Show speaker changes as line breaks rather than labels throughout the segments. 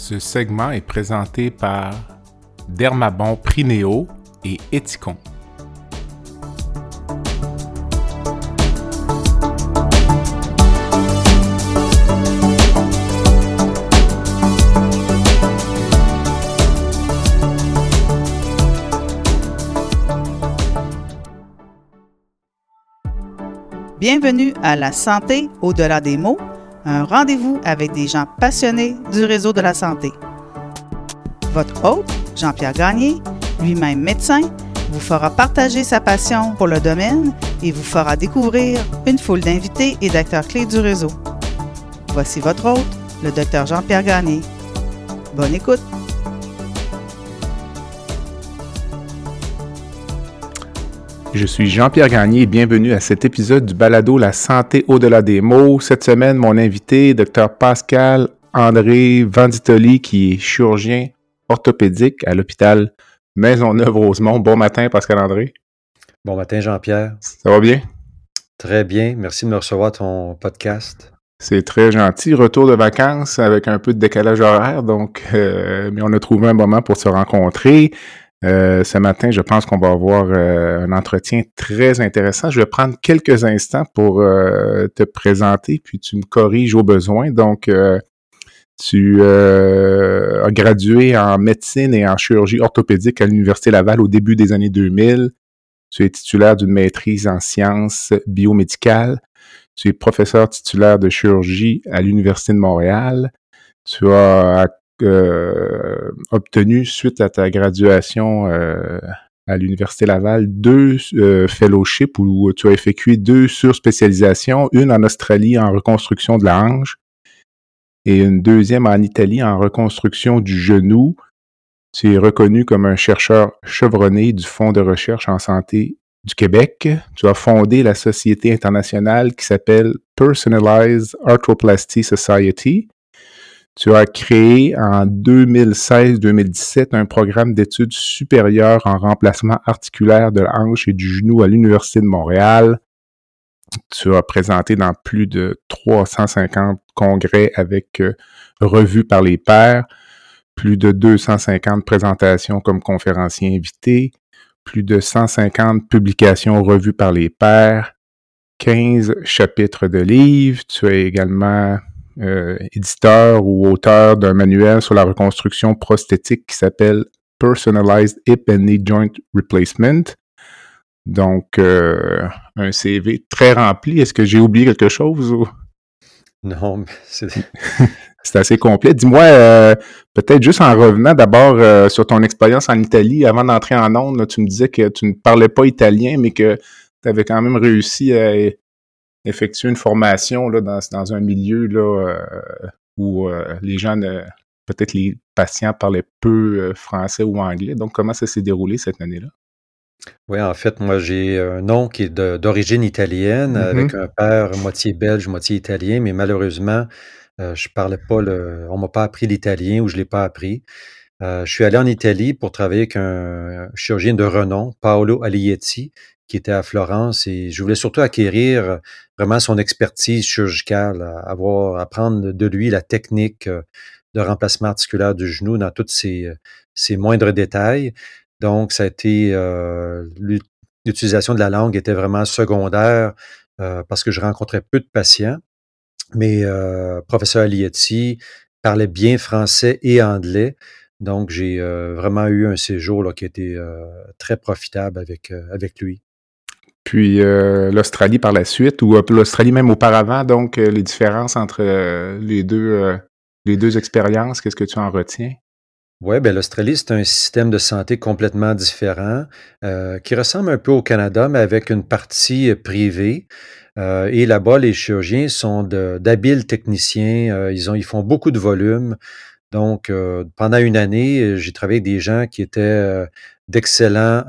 Ce segment est présenté par Dermabon Prinéo et Eticon.
Bienvenue à La santé au-delà des mots, un rendez-vous avec des gens passionnés du réseau de la santé. Votre hôte, Jean-Pierre Gagné, lui-même médecin, vous fera partager sa passion pour le domaine et vous fera découvrir une foule d'invités et d'acteurs clés du réseau. Voici votre hôte, le docteur Jean-Pierre Gagné. Bonne écoute!
Je suis Jean-Pierre Gagné et bienvenue à cet épisode du balado La santé au-delà des mots. Cette semaine, mon invité, Dr Pascal André Vanditoli, qui est chirurgien orthopédique à l'hôpital Maisonneuve-Rosemont. Bon matin, Pascal André.
Bon matin, Jean-Pierre.
Ça va bien?
Très bien. Merci de me recevoir ton podcast.
C'est très gentil. Retour de vacances avec un peu de décalage horaire, donc, euh, mais on a trouvé un moment pour se rencontrer. Euh, ce matin, je pense qu'on va avoir euh, un entretien très intéressant. Je vais prendre quelques instants pour euh, te présenter, puis tu me corriges au besoin. Donc, tu as gradué en médecine et en chirurgie orthopédique à l'Université Laval au début des années 2000. Tu es titulaire d'une maîtrise en sciences biomédicales. Tu es professeur titulaire de chirurgie à l'Université de Montréal. Tu as euh, obtenu suite à ta graduation euh, à l'Université Laval deux euh, fellowships où tu as effectué deux surspécialisations, une en Australie en reconstruction de la hanche et une deuxième en Italie en reconstruction du genou. Tu es reconnu comme un chercheur chevronné du Fonds de recherche en santé du Québec. Tu as fondé la société internationale qui s'appelle Personalized Arthroplasty Society tu as créé en 2016-2017 un programme d'études supérieures en remplacement articulaire de la hanche et du genou à l'Université de Montréal. Tu as présenté dans plus de 350 congrès avec euh, revues par les pairs, plus de 250 présentations comme conférencier invité, plus de 150 publications revues par les pairs, 15 chapitres de livres. Tu as également euh, éditeur ou auteur d'un manuel sur la reconstruction prosthétique qui s'appelle Personalized Hip and Knee Joint Replacement. Donc, euh, un CV très rempli. Est-ce que j'ai oublié quelque chose? Ou...
Non, mais c'est...
c'est assez complet. Dis-moi, euh, peut-être juste en revenant d'abord sur ton expérience en Italie, avant d'entrer en ondes, tu me disais que tu ne parlais pas italien, mais que tu avais quand même réussi à effectuer une formation là, dans, dans un milieu là, euh, où euh, les gens, peut-être les patients parlaient peu euh, français ou anglais. Donc, comment ça s'est déroulé cette année-là?
Oui, en fait, moi, j'ai un nom qui est d'origine italienne, mm-hmm. avec un père moitié belge, moitié italien, mais malheureusement, je parlais pas le. On m'a pas appris l'italien ou je l'ai pas appris. je suis allé en Italie pour travailler avec un chirurgien de renom, Paolo Alietti, qui était à Florence et je voulais surtout acquérir vraiment son expertise chirurgicale, avoir, apprendre de lui la technique euh, de remplacement articulaire du genou dans tous ses, ses moindres détails. Donc, ça a été euh, l'utilisation de la langue était vraiment secondaire euh, parce que je rencontrais peu de patients. Mais professeur Alietti parlait bien français et anglais. Donc, j'ai vraiment eu un séjour qui a été très profitable avec, avec lui
puis euh, l'Australie par la suite, ou euh, l'Australie même auparavant, donc euh, les différences entre les deux les deux expériences, qu'est-ce que tu en retiens?
Oui, ben l'Australie, c'est un système de santé complètement différent, qui ressemble un peu au Canada, mais avec une partie privée. et là-bas, les chirurgiens sont d'habiles techniciens. ils, ont, ils font beaucoup de volume. Donc, pendant une année, j'ai travaillé avec des gens qui étaient d'excellents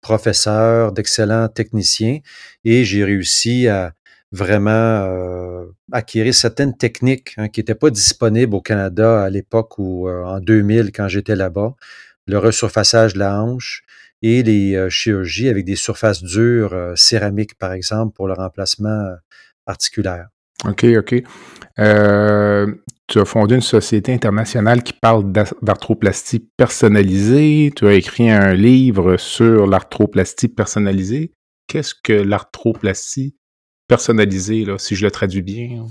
professeur, d'excellents techniciens et j'ai réussi à vraiment euh, acquérir certaines techniques hein, qui n'étaient pas disponibles au Canada à l'époque ou euh, en 2000 quand j'étais là-bas. Le resurfaçage de la hanche et les euh, chirurgies avec des surfaces dures céramiques, par exemple, pour le remplacement articulaire.
OK, OK. Tu as fondé une société internationale qui parle d'arthroplastie personnalisée. Tu as écrit un livre sur l'arthroplastie personnalisée. Qu'est-ce que l'arthroplastie personnalisée, là, si je le traduis bien?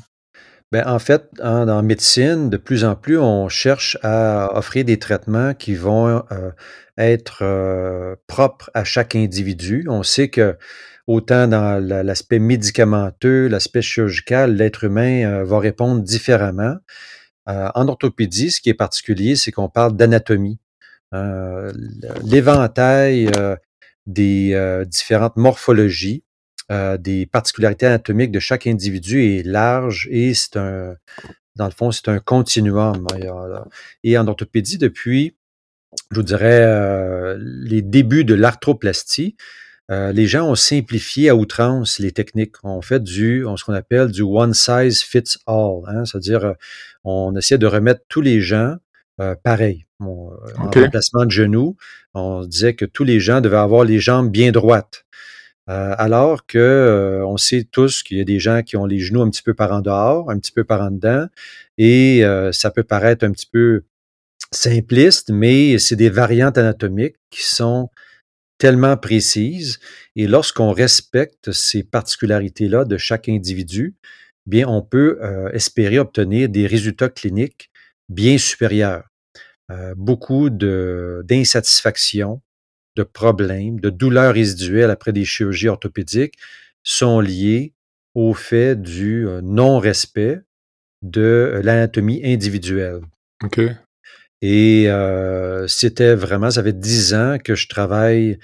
Ben, en fait, en, médecine, de plus en plus, on cherche à offrir des traitements qui vont euh, être euh, propres à chaque individu. On sait que autant dans l'aspect médicamenteux, l'aspect chirurgical, l'être humain euh, va répondre différemment. en orthopédie, ce qui est particulier, c'est qu'on parle d'anatomie. L'éventail des différentes morphologies euh, des particularités anatomiques de chaque individu est large et c'est un, dans le fond, c'est un continuum. Et en orthopédie, depuis, je vous dirais, euh, les débuts de l'arthroplastie, euh, les gens ont simplifié à outrance les techniques. On fait du, ce qu'on appelle du one size fits all, hein, c'est-à-dire on essaie de remettre tous les gens euh, pareil. En remplacement de genoux, on disait que tous les gens devaient avoir les jambes bien droites. Euh, alors que euh, on sait tous qu'il y a des gens qui ont les genoux un petit peu par en dehors, un petit peu par en dedans, et euh, ça peut paraître un petit peu simpliste, mais c'est des variantes anatomiques qui sont tellement précises. Et lorsqu'on respecte ces particularités-là de chaque individu, bien, on peut espérer obtenir des résultats cliniques bien supérieurs. beaucoup d'insatisfaction, de problèmes, de douleurs résiduelles après des chirurgies orthopédiques sont liés au fait du euh, non-respect de euh, l'anatomie individuelle. Et euh, c'était vraiment, ça fait dix ans que je travaille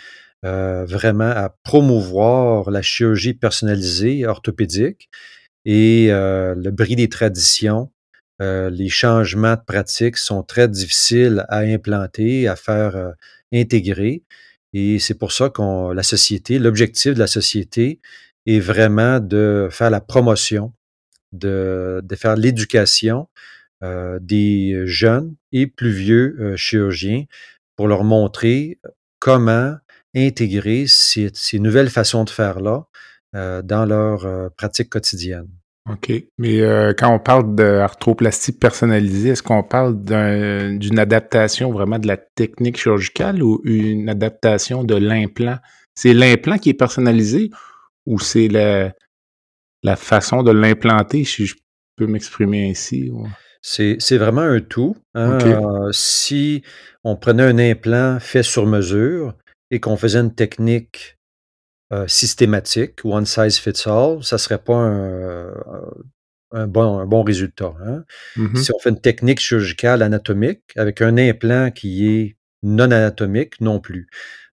vraiment à promouvoir la chirurgie personnalisée orthopédique et le bris des traditions. les changements de pratique sont très difficiles à implanter, à faire intégrer. Et c'est pour ça qu'on la société, l'objectif de la société est vraiment de faire la promotion, de, de faire l'éducation euh, des jeunes et plus vieux euh, chirurgiens pour leur montrer comment intégrer ces, nouvelles façons de faire-là euh, dans leur euh, pratique quotidienne.
OK. Mais euh, quand on parle d'arthroplastie personnalisée, est-ce qu'on parle d'une adaptation vraiment de la technique chirurgicale ou une adaptation de l'implant? C'est l'implant qui est personnalisé ou c'est la, la façon de l'implanter, si je peux m'exprimer ainsi?
C'est vraiment un tout. Hein. Euh, si on prenait un implant fait sur mesure et qu'on faisait une technique euh, systématique, one size fits all, ça serait pas un, un, bon, un bon résultat. Hein. Mm-hmm. Si on fait une technique chirurgicale anatomique avec un implant qui est non anatomique, non plus.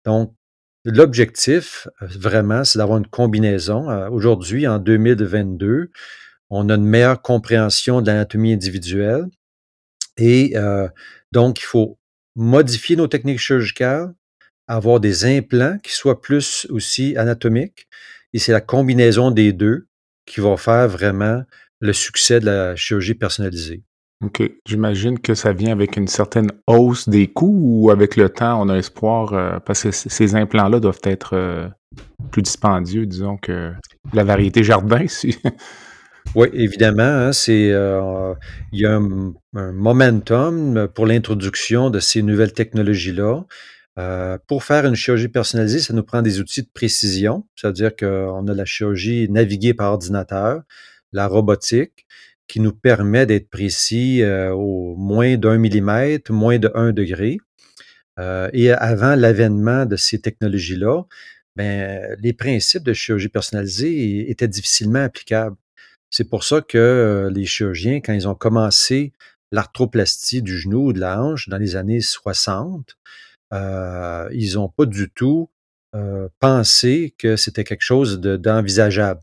Donc, l'objectif, euh, vraiment, c'est d'avoir une combinaison. Euh, aujourd'hui, en 2022, on a une meilleure compréhension de l'anatomie individuelle et donc, il faut modifier nos techniques chirurgicales, avoir des implants qui soient plus aussi anatomiques. Et c'est la combinaison des deux qui va faire vraiment le succès de la chirurgie personnalisée.
OK. J'imagine que ça vient avec une certaine hausse des coûts ou avec le temps, on a espoir, euh, parce que ces implants-là doivent être euh, plus dispendieux, disons, que la variété jardin. Si.
oui, évidemment. Hein, c'est, euh, il y a un momentum pour l'introduction de ces nouvelles technologies-là. Euh, pour faire une chirurgie personnalisée, ça nous prend des outils de précision, c'est-à-dire qu'on a la chirurgie naviguée par ordinateur, la robotique, qui nous permet d'être précis euh, au moins d'un millimètre, moins de un degré. Et avant l'avènement de ces technologies-là, ben, les principes de chirurgie personnalisée étaient difficilement applicables. C'est pour ça que les chirurgiens, quand ils ont commencé l'arthroplastie du genou ou de la hanche dans les années 60, euh, ils n'ont pas du tout euh, pensé que c'était quelque chose d'envisageable.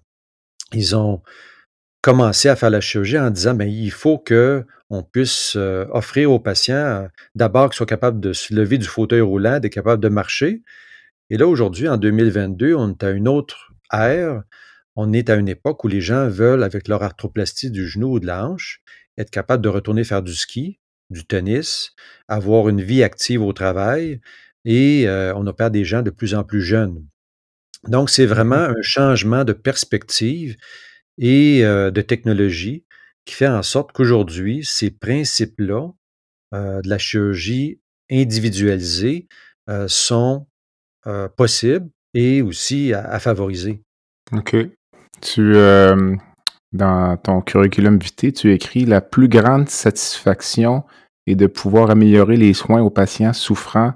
ils ont commencé à faire la chirurgie en disant, ben, il faut que on puisse euh, offrir aux patients d'abord qu'ils soient capables de se lever du fauteuil roulant, d'être capables de marcher. Et là, aujourd'hui, en 2022, on est à une autre ère. On est à une époque où les gens veulent, avec leur arthroplastie du genou ou de la hanche, être capables de retourner faire du ski, du tennis, avoir une vie active au travail et euh, on opère des gens de plus en plus jeunes. Donc, c'est vraiment mmh un changement de perspective et euh, de technologie qui fait en sorte qu'aujourd'hui, ces principes-là de la chirurgie individualisée sont possibles et aussi à, favoriser.
OK. Tu, dans ton curriculum vitae, tu écris la plus grande satisfaction est de pouvoir améliorer les soins aux patients souffrant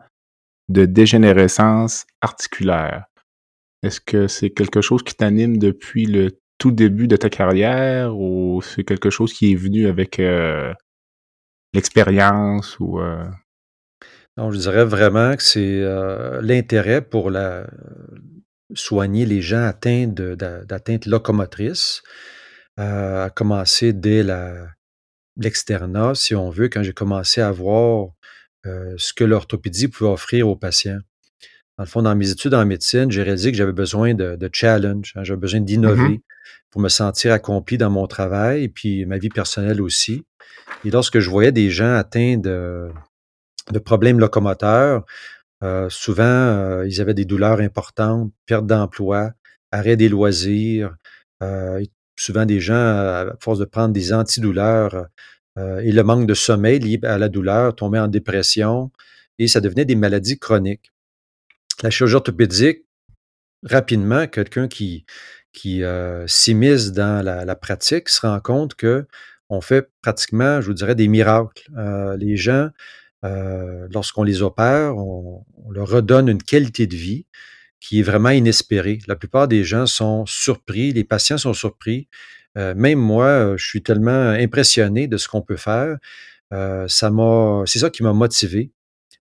de dégénérescence articulaire. Est-ce que c'est quelque chose qui t'anime depuis le tout début de ta carrière ou c'est quelque chose qui est venu avec euh, l'expérience ou euh?
Non, je dirais vraiment que c'est euh, l'intérêt pour la, soigner les gens atteints d'atteinte locomotrice, a commencé dès l'externat, si on veut, quand j'ai commencé à voir ce que l'orthopédie pouvait offrir aux patients. Dans le fond, dans mes études en médecine, j'ai réalisé que j'avais besoin de, challenge, hein, j'avais besoin d'innover mmh pour me sentir accompli dans mon travail et puis ma vie personnelle aussi. Et lorsque je voyais des gens atteints de, de problèmes locomoteurs, euh, souvent, euh, ils avaient des douleurs importantes, perte d'emploi, arrêt des loisirs. Euh, souvent, des gens, à force de prendre des antidouleurs et le manque de sommeil lié à la douleur, tombaient en dépression et ça devenait des maladies chroniques. La chirurgie orthopédique, rapidement, quelqu'un qui, qui s'immisce dans la, pratique se rend compte que on fait pratiquement, je vous dirais, des miracles. les gens euh, lorsqu'on les opère, on, leur redonne une qualité de vie qui est vraiment inespérée. La plupart des gens sont surpris, les patients sont surpris. Euh, même moi, je suis tellement impressionné de ce qu'on peut faire. Euh, ça m'a, c'est ça qui m'a motivé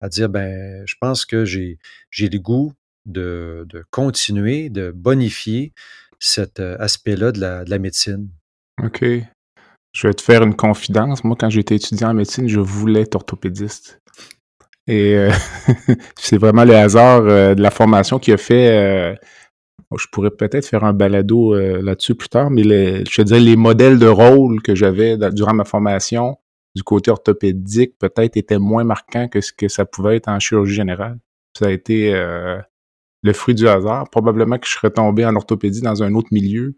à dire, ben, je pense que j'ai, j'ai le goût de, de, continuer, de bonifier cet aspect-là de la, de la médecine.
OK. Je vais te faire une confidence. Moi, quand j'étais étudiant en médecine, je voulais être orthopédiste. Et euh, c'est vraiment le hasard euh, de la formation qui a fait. Euh, je pourrais peut-être faire un balado là-dessus plus tard, mais je te dirais les modèles de rôle que j'avais durant ma formation du côté orthopédique peut-être étaient moins marquants que ce que ça pouvait être en chirurgie générale. Ça a été le fruit du hasard. Probablement que je serais tombé en orthopédie dans un autre milieu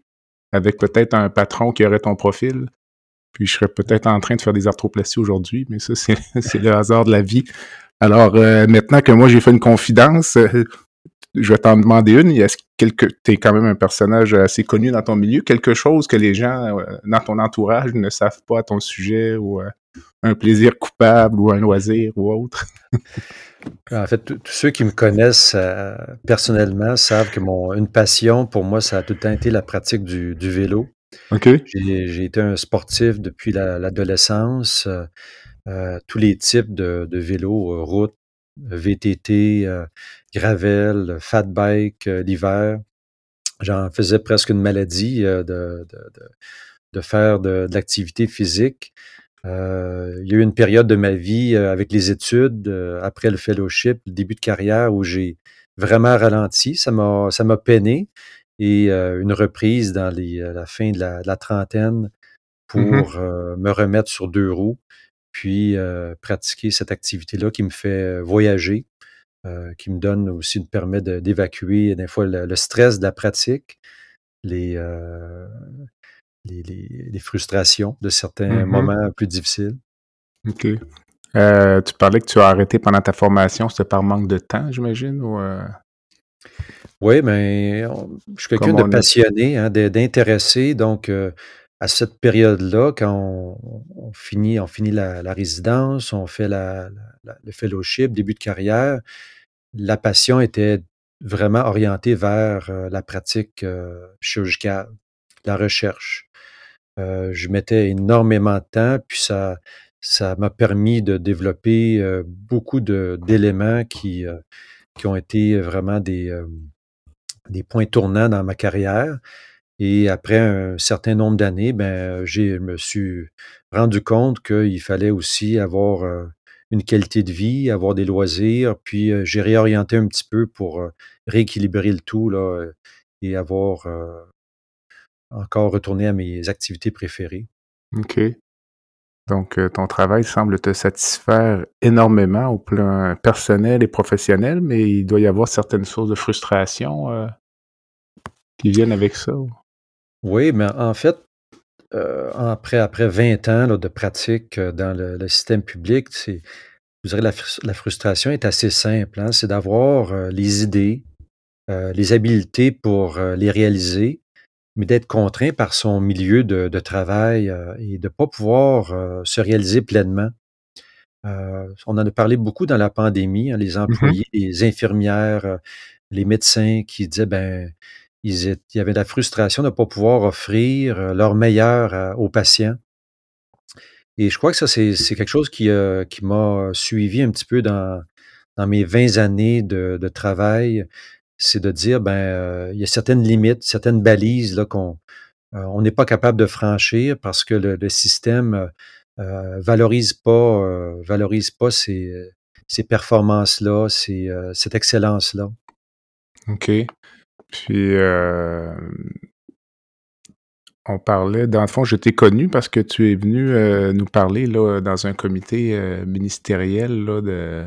avec peut-être un patron qui aurait ton profil. Puis je serais peut-être en train de faire des arthroplasties aujourd'hui, mais ça, c'est le hasard de la vie. Alors, euh, maintenant que moi, j'ai fait une confidence, euh, je vais t'en demander une. Est-ce que tu es quand même un personnage assez connu dans ton milieu? Quelque chose que les gens euh, dans ton entourage ne savent pas à ton sujet ou un plaisir coupable ou un loisir ou autre?
en fait, tous ceux qui me connaissent personnellement savent que mon, une passion pour moi, ça a tout le temps été la pratique du vélo. J'ai été un sportif depuis l'adolescence, euh, euh, tous les types de vélos, euh, route, VTT, gravel, fat bike, l'hiver. J'en faisais presque une maladie, de de faire de l'activité physique. il y a eu une période de ma vie, avec les études, après le fellowship, le début de carrière où j'ai vraiment ralenti. Ça m'a ça m'a peiné et une reprise dans les, la fin de la, trentaine mmh pour me remettre sur deux roues, puis pratiquer cette activité-là qui me fait voyager, qui me donne aussi, me permet d'évacuer des fois le, stress de la pratique, les, les, les, frustrations de certains mmh moments plus difficiles.
OK. tu parlais que tu as arrêté pendant ta formation, c'était par manque de temps, j'imagine? Ou,
oui, mais je suis quelqu'un de passionné, hein, d'intéressé. Donc, euh, à cette période-là, quand on, finit, on finit la, résidence, on fait la, le fellowship, début de carrière, la passion était vraiment orientée vers euh, la pratique euh, chirurgicale, la recherche. je mettais énormément de temps, puis ça, ça m'a permis de développer beaucoup d'éléments qui, qui ont été vraiment des, des points tournants dans ma carrière. Et après un certain nombre d'années, ben, je me suis rendu compte qu'il fallait aussi avoir une qualité de vie, avoir des loisirs. Puis j'ai réorienté un petit peu pour rééquilibrer le tout et avoir encore retourné à mes activités préférées.
Donc, ton travail semble te satisfaire énormément au plan personnel et professionnel, mais il doit y avoir certaines sources de frustration qui viennent avec ça.
Oui, mais en fait, après, après 20 ans de pratique dans le, système public, c'est, direz, la, la, frustration est assez simple. Hein. c'est d'avoir les idées, les habiletés pour les réaliser, mais d'être contraint par son milieu de, de travail et de ne pas pouvoir se réaliser pleinement. on en a parlé beaucoup dans la pandémie, hein, les mmh employés, les infirmières, les médecins qui disaient, ben, ils il y avait la frustration de ne pas pouvoir offrir euh, leur meilleur euh, aux patients. Et je crois que ça, c'est quelque chose qui, euh, qui m'a suivi un petit peu dans, dans mes 20 années de, de travail. C'est de dire, ben, il y a certaines limites, certaines balises qu'on on n'est pas capable de franchir parce que le, système euh, valorise pas, ces, ces performances-là, cette excellence-là.
OK. Puis, euh, on parlait, dans le fond, je t'ai connu parce que tu es venu euh, nous parler dans un comité euh, ministériel de,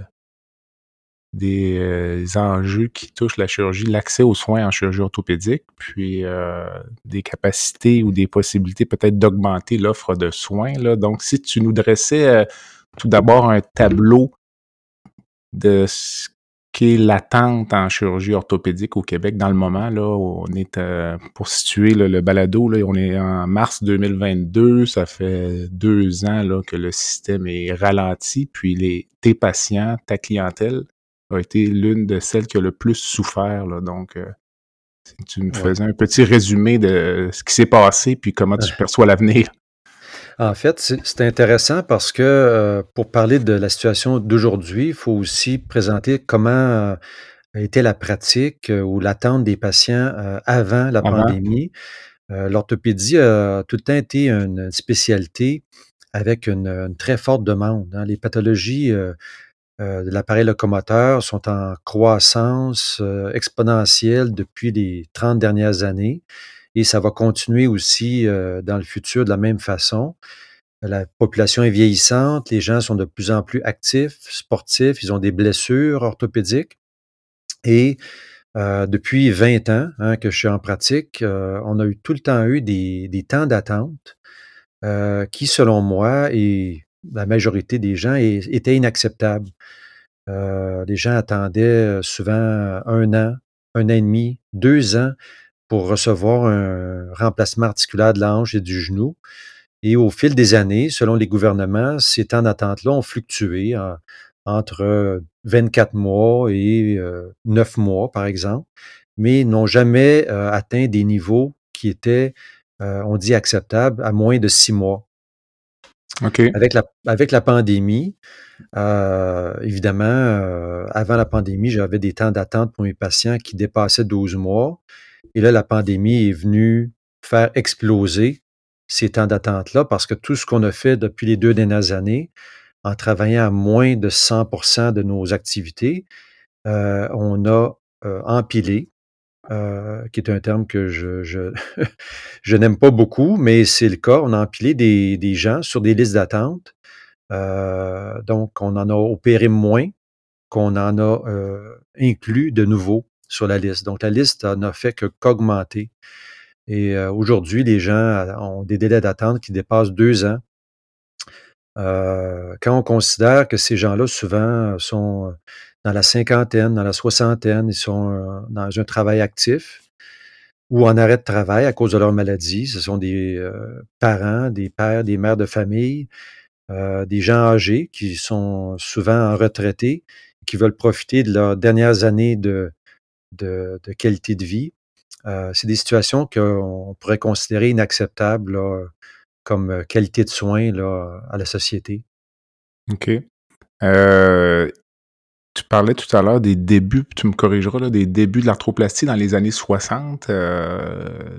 des enjeux qui touchent la chirurgie, l'accès aux soins en chirurgie orthopédique, puis des capacités ou des possibilités peut-être d'augmenter l'offre de soins. Là. Donc, si tu nous dressais tout d'abord un tableau de ce qui est l'attente en chirurgie orthopédique au Québec dans le moment. Là, on est euh, pour situer le balado, là, on est en mars 2022. Ça fait deux ans là, que le système est ralenti. Puis les, tes patients, ta clientèle a été l'une de celles qui a le plus souffert. Là, donc, euh, tu me faisais un petit résumé de ce qui s'est passé puis comment tu perçois l'avenir.
En fait, c'est intéressant parce que euh, pour parler de la situation d'aujourd'hui, il faut aussi présenter comment euh, était la pratique euh, ou l'attente des patients avant la pandémie. L'orthopédie a tout le temps été une spécialité avec une, très forte demande. Hein. Les pathologies de l'appareil locomoteur sont en croissance exponentielle depuis les 30 dernières années et ça va continuer aussi euh, dans le futur de la même façon. La population est vieillissante, les gens sont de plus en plus actifs, sportifs, ils ont des blessures orthopédiques. Et euh, depuis 20 ans hein, que je suis en pratique, euh, on a eu tout le temps eu des, temps d'attente qui, selon moi, et la majorité des gens, étaient inacceptables. les gens attendaient souvent un an, un an et demi, deux ans pour recevoir un remplacement articulaire de la et du genou. Et au fil des années, selon les gouvernements, ces temps d'attente-là ont fluctué entre 24 mois et 9 euh, mois, par exemple, mais n'ont jamais euh, atteint des niveaux qui étaient, euh, on dit, acceptables à moins de 6 mois. Avec, la, avec la pandémie, évidemment, avant la pandémie, j'avais des temps d'attente pour mes patients qui dépassaient 12 mois. Et là, la pandémie est venue faire exploser ces temps d'attente-là parce que tout ce qu'on a fait depuis les deux dernières années, en travaillant à moins de 100% de nos activités, euh, on a euh, empilé, euh, qui est un terme que je, je, n'aime pas beaucoup, mais c'est le cas. On a empilé des, des gens sur des listes d'attente. donc, on en a opéré moins qu'on en a inclus de nouveau sur la liste. Donc, la liste n'a fait que qu'augmenter. Et euh, aujourd'hui, les gens euh, ont des délais d'attente qui dépassent deux ans. Euh, quand on considère que ces gens-là, souvent, sont dans la cinquantaine, dans la soixantaine, ils sont dans un travail actif ou en arrêt de travail à cause de leur maladie. Ce sont des parents, des pères, des mères de famille, des gens âgés qui sont souvent retraités, qui veulent profiter de leurs dernières années de, de, qualité de vie. Euh, c'est des situations qu'on pourrait considérer inacceptables comme euh, qualité de soins à la société.
OK. Euh, tu parlais tout à l'heure des débuts, tu me corrigeras, là, des débuts de l'arthroplastie dans les années 60,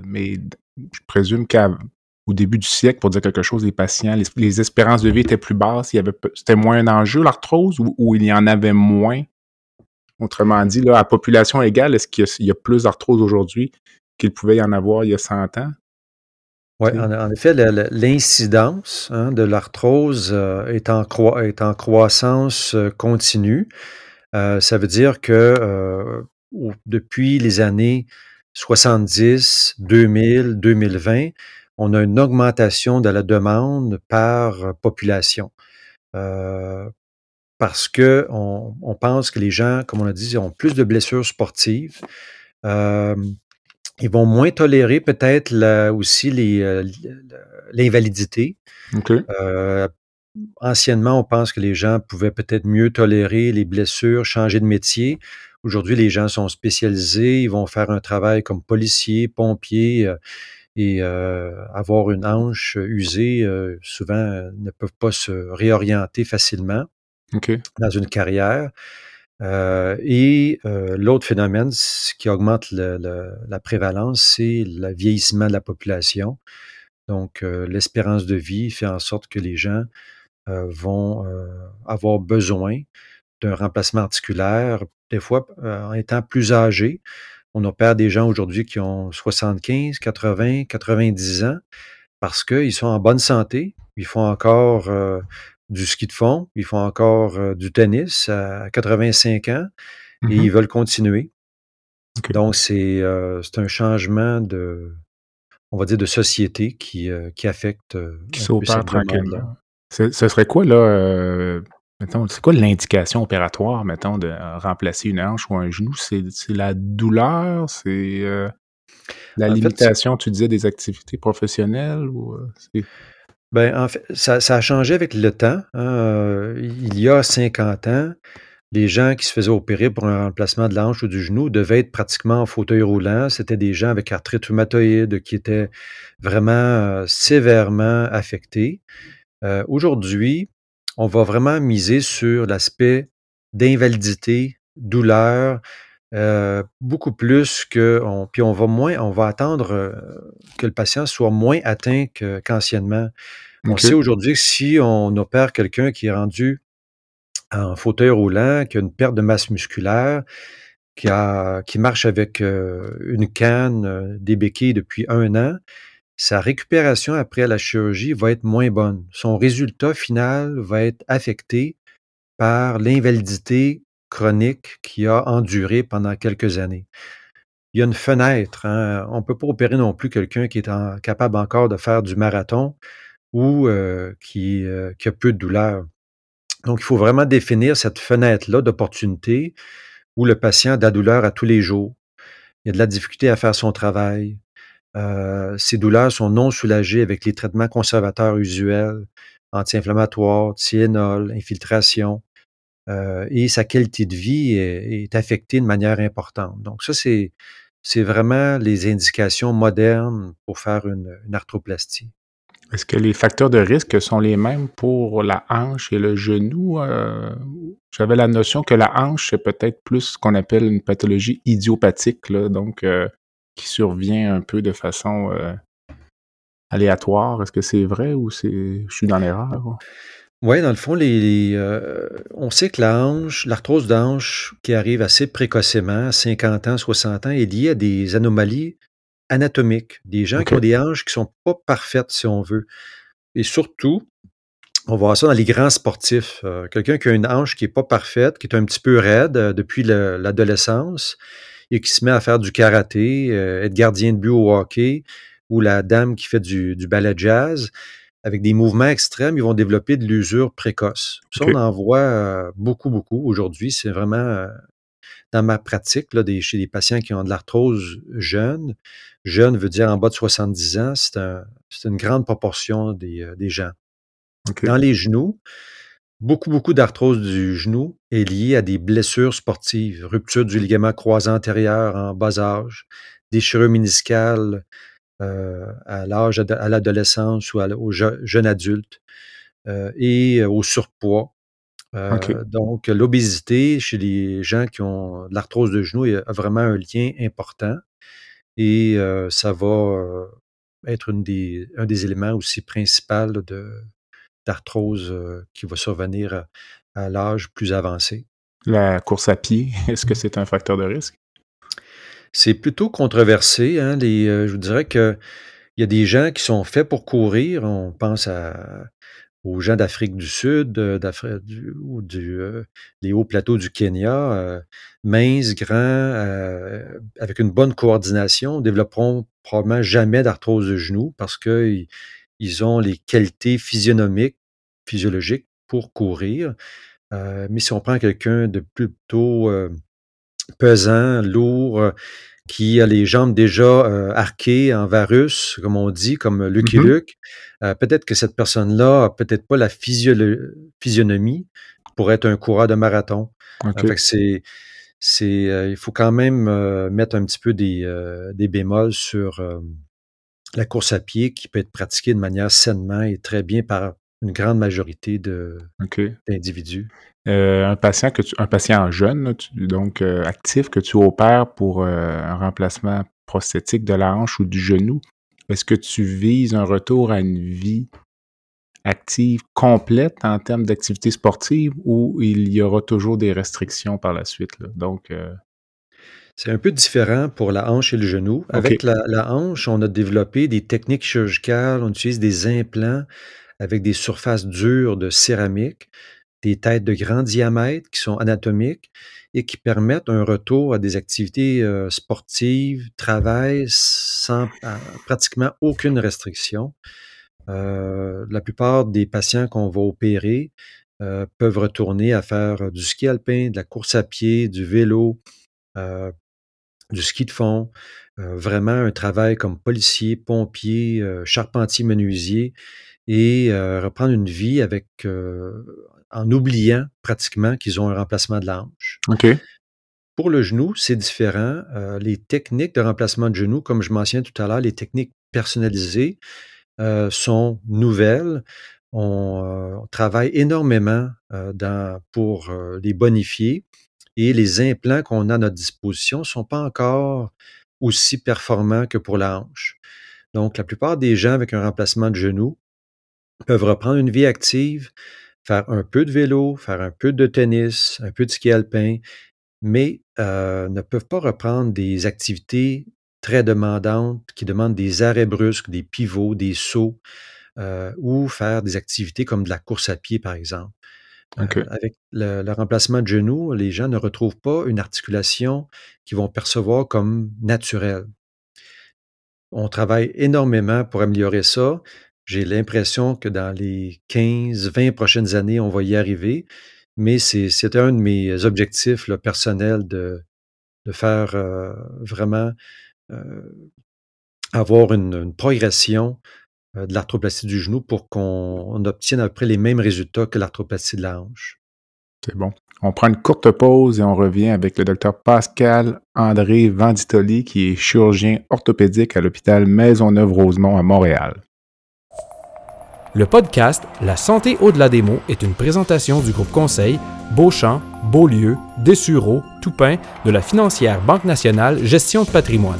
mais je présume qu'au début du siècle, pour dire quelque chose, les patients, les, espérances de vie étaient plus basses, c'était moins un enjeu l'arthrose ou, il y en avait moins? Autrement dit, là, à population égale, est-ce qu'il y, a plus d'arthrose aujourd'hui qu'il pouvait y en avoir il y a 100 ans?
Oui, en, effet, l'incidence hein, de l'arthrose euh, est, en est en croissance euh, continue. Euh, ça veut dire que depuis les années 70, 2000, 2020, on a une augmentation de la demande par population. parce que on, pense que les gens, comme on a dit, ont plus de blessures sportives. ils vont moins tolérer peut-être aussi l'invalidité. Anciennement, on pense que les gens pouvaient peut-être mieux tolérer les blessures, changer de métier. Aujourd'hui, les gens sont spécialisés, ils vont faire un travail comme policier, pompier et avoir une hanche usée, souvent ne peuvent pas se réorienter facilement dans une carrière. et l'autre phénomène qui augmente la prévalence, c'est le vieillissement de la population. Donc, l'espérance de vie fait en sorte que les gens vont avoir besoin d'un remplacement articulaire, des fois en étant plus âgés. On opère des gens aujourd'hui qui ont 75, 80, 90 ans parce qu'ils sont en bonne santé. Ils font encore euh, du ski de fond, ils font encore euh, du tennis à 85 ans et
Mmh
ils veulent continuer. Donc, c'est euh, un changement de, on va dire, de société qui, qui affecte
Qui s'opère tranquillement. Ce serait quoi là, Mettons, c'est quoi l'indication opératoire, mettons, de remplacer une hanche ou un genou? C'est la douleur? C'est, euh, la
En fait,
limitation, tu disais, des activités professionnelles ou,
ben, en fait, ça ça a changé avec le temps, hein, il y a 50 ans, les gens qui se faisaient opérer pour un remplacement de la hanche ou du genou devaient être pratiquement en fauteuil roulant. C'était des gens avec arthrite rhumatoïde qui étaient vraiment, sévèrement affectés. Heu, aujourd'hui on va vraiment miser sur l'aspect d'invalidité, douleur, euh, beaucoup plus que on, puis on va moins, on va attendre euh, que le patient soit moins atteint qu'anciennement. on sait aujourd'hui que si on opère quelqu'un qui est rendu en fauteuil roulant, qui a une perte de masse musculaire, qui, a, qui marche avec euh, une canne, des béquilles depuis un an, sa récupération après la chirurgie va être moins bonne. Son résultat final va être affecté par l'invalidité chronique qu'il a endurée pendant quelques années. Il y a une fenêtre. Hein. On ne peut pas opérer non plus quelqu'un qui est capable encore de faire du marathon ou euh, qui, euh, qui a peu de douleur. Donc, il faut vraiment définir cette fenêtre-là d'opportunité où le patient a de la douleur à tous les jours. Il a de la difficulté à faire son travail. Euh, ces douleurs sont non soulagées avec les traitements conservateurs usuels, anti-inflammatoires, Tylenol, infiltration, euh, et sa qualité de vie est, affectée de manière importante. Donc ça, c'est, vraiment les indications modernes pour faire une, arthroplastie.
Est-ce que les facteurs de risque sont les mêmes pour la hanche et le genou? Euh, j'avais la notion que la hanche, c'est peut-être plus ce qu'on appelle une pathologie idiopathique, là, donc qui survient un peu de façon euh, aléatoire. Est-ce que c'est vrai ou c'est je suis dans l'erreur?
Oui, dans le fond, les, les, euh, on sait que la hanche, l'arthrose de hanche qui arrive assez précocement, 50 ans, 60 ans, est liée à des anomalies anatomiques, des gens qui ont des hanches qui sont pas parfaites, si on veut. Et surtout, on va voir ça dans les grands sportifs. Euh, quelqu'un qui a une hanche qui est pas parfaite, qui est un petit peu raide euh, depuis le- l'adolescence et qui se met à faire du karaté, euh, être gardien de but au hockey, ou la dame qui fait du, du ballet jazz, avec des mouvements extrêmes, ils vont développer de l'usure précoce. Ça, on en voit euh, beaucoup, beaucoup. Aujourd'hui, c'est vraiment euh, dans ma pratique, là, des, chez des patients qui ont de l'arthrose jeune. Jeune veut dire en bas de 70 ans, c'est un, c'est une grande proportion des, des gens. Dans les genoux, beaucoup, beaucoup d'arthrose du genou est liée à des blessures sportives, rupture du ligament croisé antérieur en bas âge, déchirure méniscale euh, à l'âge, à l'adolescence ou à au je- jeune adulte, euh, et euh, au surpoids. Euh, donc, l'obésité chez les gens qui ont de l'arthrose de genou a vraiment un lien important et ça va être une des, un des éléments aussi principaux de, d'arthrose euh, qui va survenir à, à l'âge plus avancé.
La course à pied, est-ce que c'est un facteur de risque?
C'est plutôt controversé. Hein, les, euh, je vous dirais que il y a des gens qui sont faits pour courir. On pense à, aux gens d'Afrique du Sud, euh, d'Afrique du, ou du, euh, les hauts plateaux du Kenya, euh, minces, grands, euh, avec une bonne coordination, développeront probablement jamais d'arthrose de genou parce qu'ils ils ont les qualités physionomiques, physiologiques pour courir. Euh, mais si on prend quelqu'un de plutôt euh, pesant, lourd, qui a les jambes déjà arquées en varus, comme on dit, comme Lucky
Mhm.
Luke, peut-être que cette personne-là a peut-être pas la physionomie pour être un coureur de marathon. C'est il faut quand même mettre un petit peu des, des bémols sur la course à pied qui peut être pratiquée de manière sainement et très bien par une grande majorité d'individus.
Euh, un patient que tu, un patient jeune, tu- donc euh, actif, que tu opères pour euh, un remplacement prosthétique de la hanche ou du genou, est-ce que tu vises un retour à une vie active complète en termes d'activité sportive ou il y aura toujours des restrictions par la suite? là? Donc, euh,
C'est un peu différent pour la hanche et le genou. Avec la, la hanche, on a développé des techniques chirurgicales, on utilise des implants avec des surfaces dures de céramique, des têtes de grand diamètre qui sont anatomiques et qui permettent un retour à des activités euh, sportives, travail, sans euh, pratiquement aucune restriction. Euh, la plupart des patients qu'on va opérer euh, peuvent retourner à faire du ski alpin, de la course à pied, du vélo, euh, du ski de fond, euh, vraiment un travail comme policier, pompier, euh, charpentier, menuisier, et euh, reprendre une vie avec en oubliant pratiquement qu'ils ont un remplacement de la hanche. Pour le genou, c'est différent. Les techniques de remplacement de genou, comme je mentionnais tout à l'heure, les techniques personnalisées sont nouvelles. On, on travaille énormément dans, pour les bonifier et les implants qu'on a à notre disposition ne sont pas encore aussi performants que pour la hanche. Donc, la plupart des gens avec un remplacement de genou peuvent reprendre une vie active, faire un peu de vélo, faire un peu de tennis, un peu de ski alpin, mais euh, ne peuvent pas reprendre des activités très demandantes qui demandent des arrêts brusques, des pivots, des sauts, euh, ou faire des activités comme de la course à pied, par exemple. Euh, avec le, le remplacement de genou, les gens ne retrouvent pas une articulation qu'ils vont percevoir comme naturelle. On travaille énormément pour améliorer ça. J'ai l'impression que dans les 15, 20 prochaines années, on va y arriver. Mais c'est un de mes objectifs là, personnels de, de faire euh, vraiment euh, avoir une, une progression de l'arthroplastie du genou pour qu'on on obtienne à peu près les mêmes résultats que l'arthroplastie de la hanche.
C'est bon. On prend une courte pause et on revient avec le docteur Pascal André Vanditoli, qui est chirurgien orthopédique à l'hôpital Maisonneuve-Rosemont à Montréal.
Le podcast La santé au-delà des mots est une présentation du groupe conseil Beauchamp, Beaulieu, Dessureau, Toupin de la financière Banque nationale Gestion de patrimoine.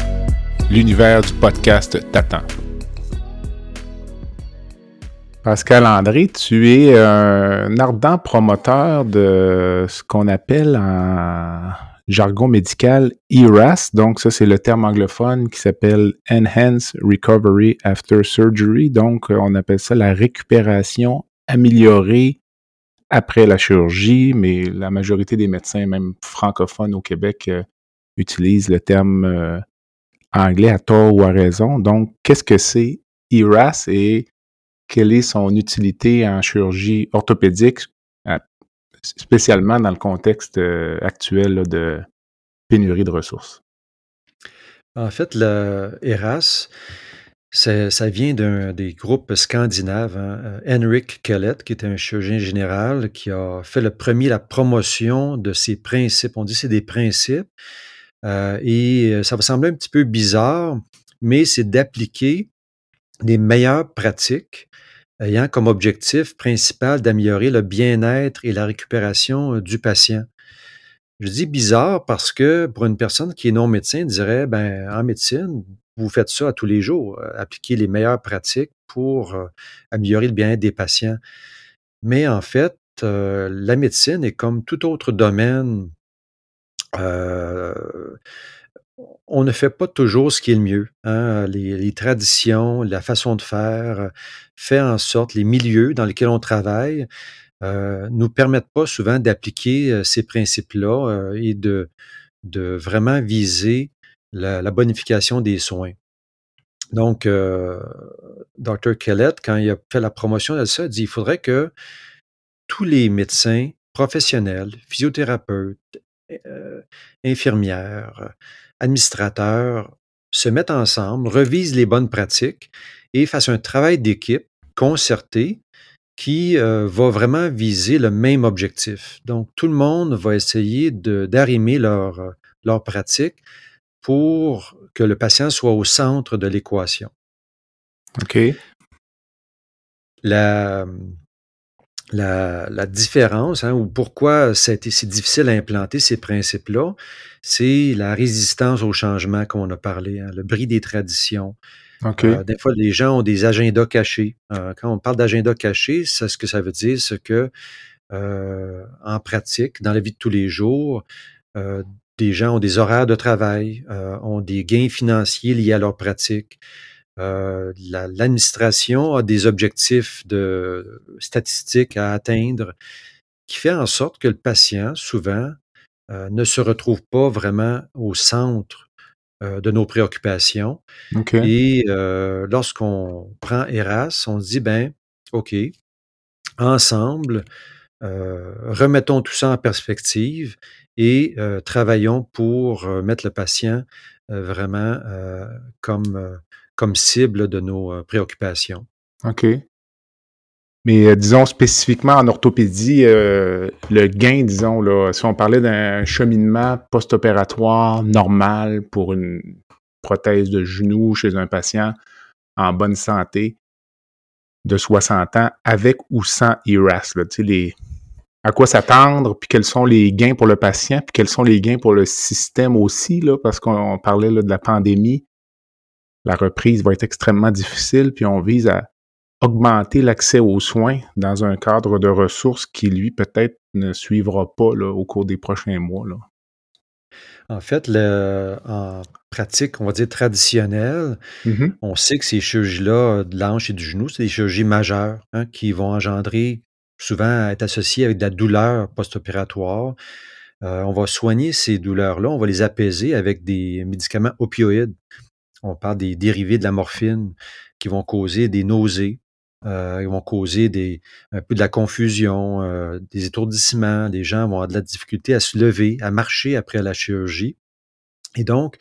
L'univers du podcast t'attend. Pascal André, tu es un ardent promoteur de ce qu'on appelle en jargon médical ERAS. Donc, ça, c'est le terme anglophone qui s'appelle Enhanced Recovery After Surgery. Donc, on appelle ça la récupération améliorée après la chirurgie, mais la majorité des médecins, même francophones au Québec, euh, utilisent le terme euh, anglais à tort ou à raison. Donc, qu'est-ce que c'est ERAS et quelle est son utilité en chirurgie orthopédique, spécialement dans le contexte euh, actuel de pénurie de ressources?
En fait, le ERAS, ça vient d'un des groupes scandinaves. Hein. Henrik Kellett, qui était un chirurgien général, qui a fait le premier la promotion de ces principes. On dit que c'est des principes. Euh, et ça va sembler un petit peu bizarre, mais c'est d'appliquer les meilleures pratiques ayant comme objectif principal d'améliorer le bien-être et la récupération du patient. Je dis bizarre parce que pour une personne qui est non médecin, dirait, ben, en médecine, vous faites ça à tous les jours, euh, appliquer les meilleures pratiques pour euh, améliorer le bien-être des patients. Mais en fait, la médecine est comme tout autre domaine. On ne fait pas toujours ce qui est le mieux. Hein. Les, traditions, la façon de faire, fait en sorte, les milieux dans lesquels on travaille, nous permettent pas souvent d'appliquer ces principes-là et de, vraiment viser la, bonification des soins. Donc, Dr. Kellett, quand il a fait la promotion de ça, a dit il faudrait que tous les médecins professionnels, physiothérapeutes, infirmières, administrateurs se mettent ensemble, revisent les bonnes pratiques et fassent un travail d'équipe concerté qui va vraiment viser le même objectif. Donc, tout le monde va essayer d'arrimer leur, leur pratique pour que le patient soit au centre de l'équation.
OK.
La, la, différence, hein, ou pourquoi c'est difficile à implanter ces principes-là, c'est la résistance au changement qu'on a parlé, hein, le bris des traditions. Euh, des fois, les gens ont des agendas cachés. Euh, quand on parle d'agenda caché, c'est ce que ça veut dire, c'est que euh, en pratique, dans la vie de tous les jours, des gens ont des horaires de travail, ont des gains financiers liés à leur pratique. Euh, l'administration a des objectifs de statistiques à atteindre qui fait en sorte que le patient, souvent, euh, ne se retrouve pas vraiment au centre euh, de nos préoccupations. Et lorsqu'on prend ERAS, on se dit, ben, OK, ensemble, remettons tout ça en perspective et travaillons pour mettre le patient vraiment comme comme cible de nos euh, préoccupations.
OK. Mais euh, disons spécifiquement en orthopédie, euh, le gain, disons, là, si on parlait d'un cheminement post-opératoire normal pour une prothèse de genou chez un patient en bonne santé de 60 ans, avec ou sans ERAS, là, les, à quoi s'attendre, puis quels sont les gains pour le patient, puis quels sont les gains pour le système aussi, parce qu'on parlait de la pandémie la reprise va être extrêmement difficile, puis on vise à augmenter l'accès aux soins dans un cadre de ressources qui, lui, peut-être ne suivra pas au cours des prochains mois. Là.
En fait, le, en pratique, on va dire traditionnelle, mm-hmm. on sait que ces chirurgies-là de l'anche et du genou, c'est des chirurgies majeures hein, qui vont engendrer, souvent être associées avec de la douleur post-opératoire. Euh, on va soigner ces douleurs-là, on va les apaiser avec des médicaments opioïdes. On parle des dérivés de la morphine qui vont causer des nausées, euh, ils vont causer un peu de la confusion, euh, des étourdissements. Les gens vont avoir de la difficulté à se lever, à marcher après la chirurgie. Et donc,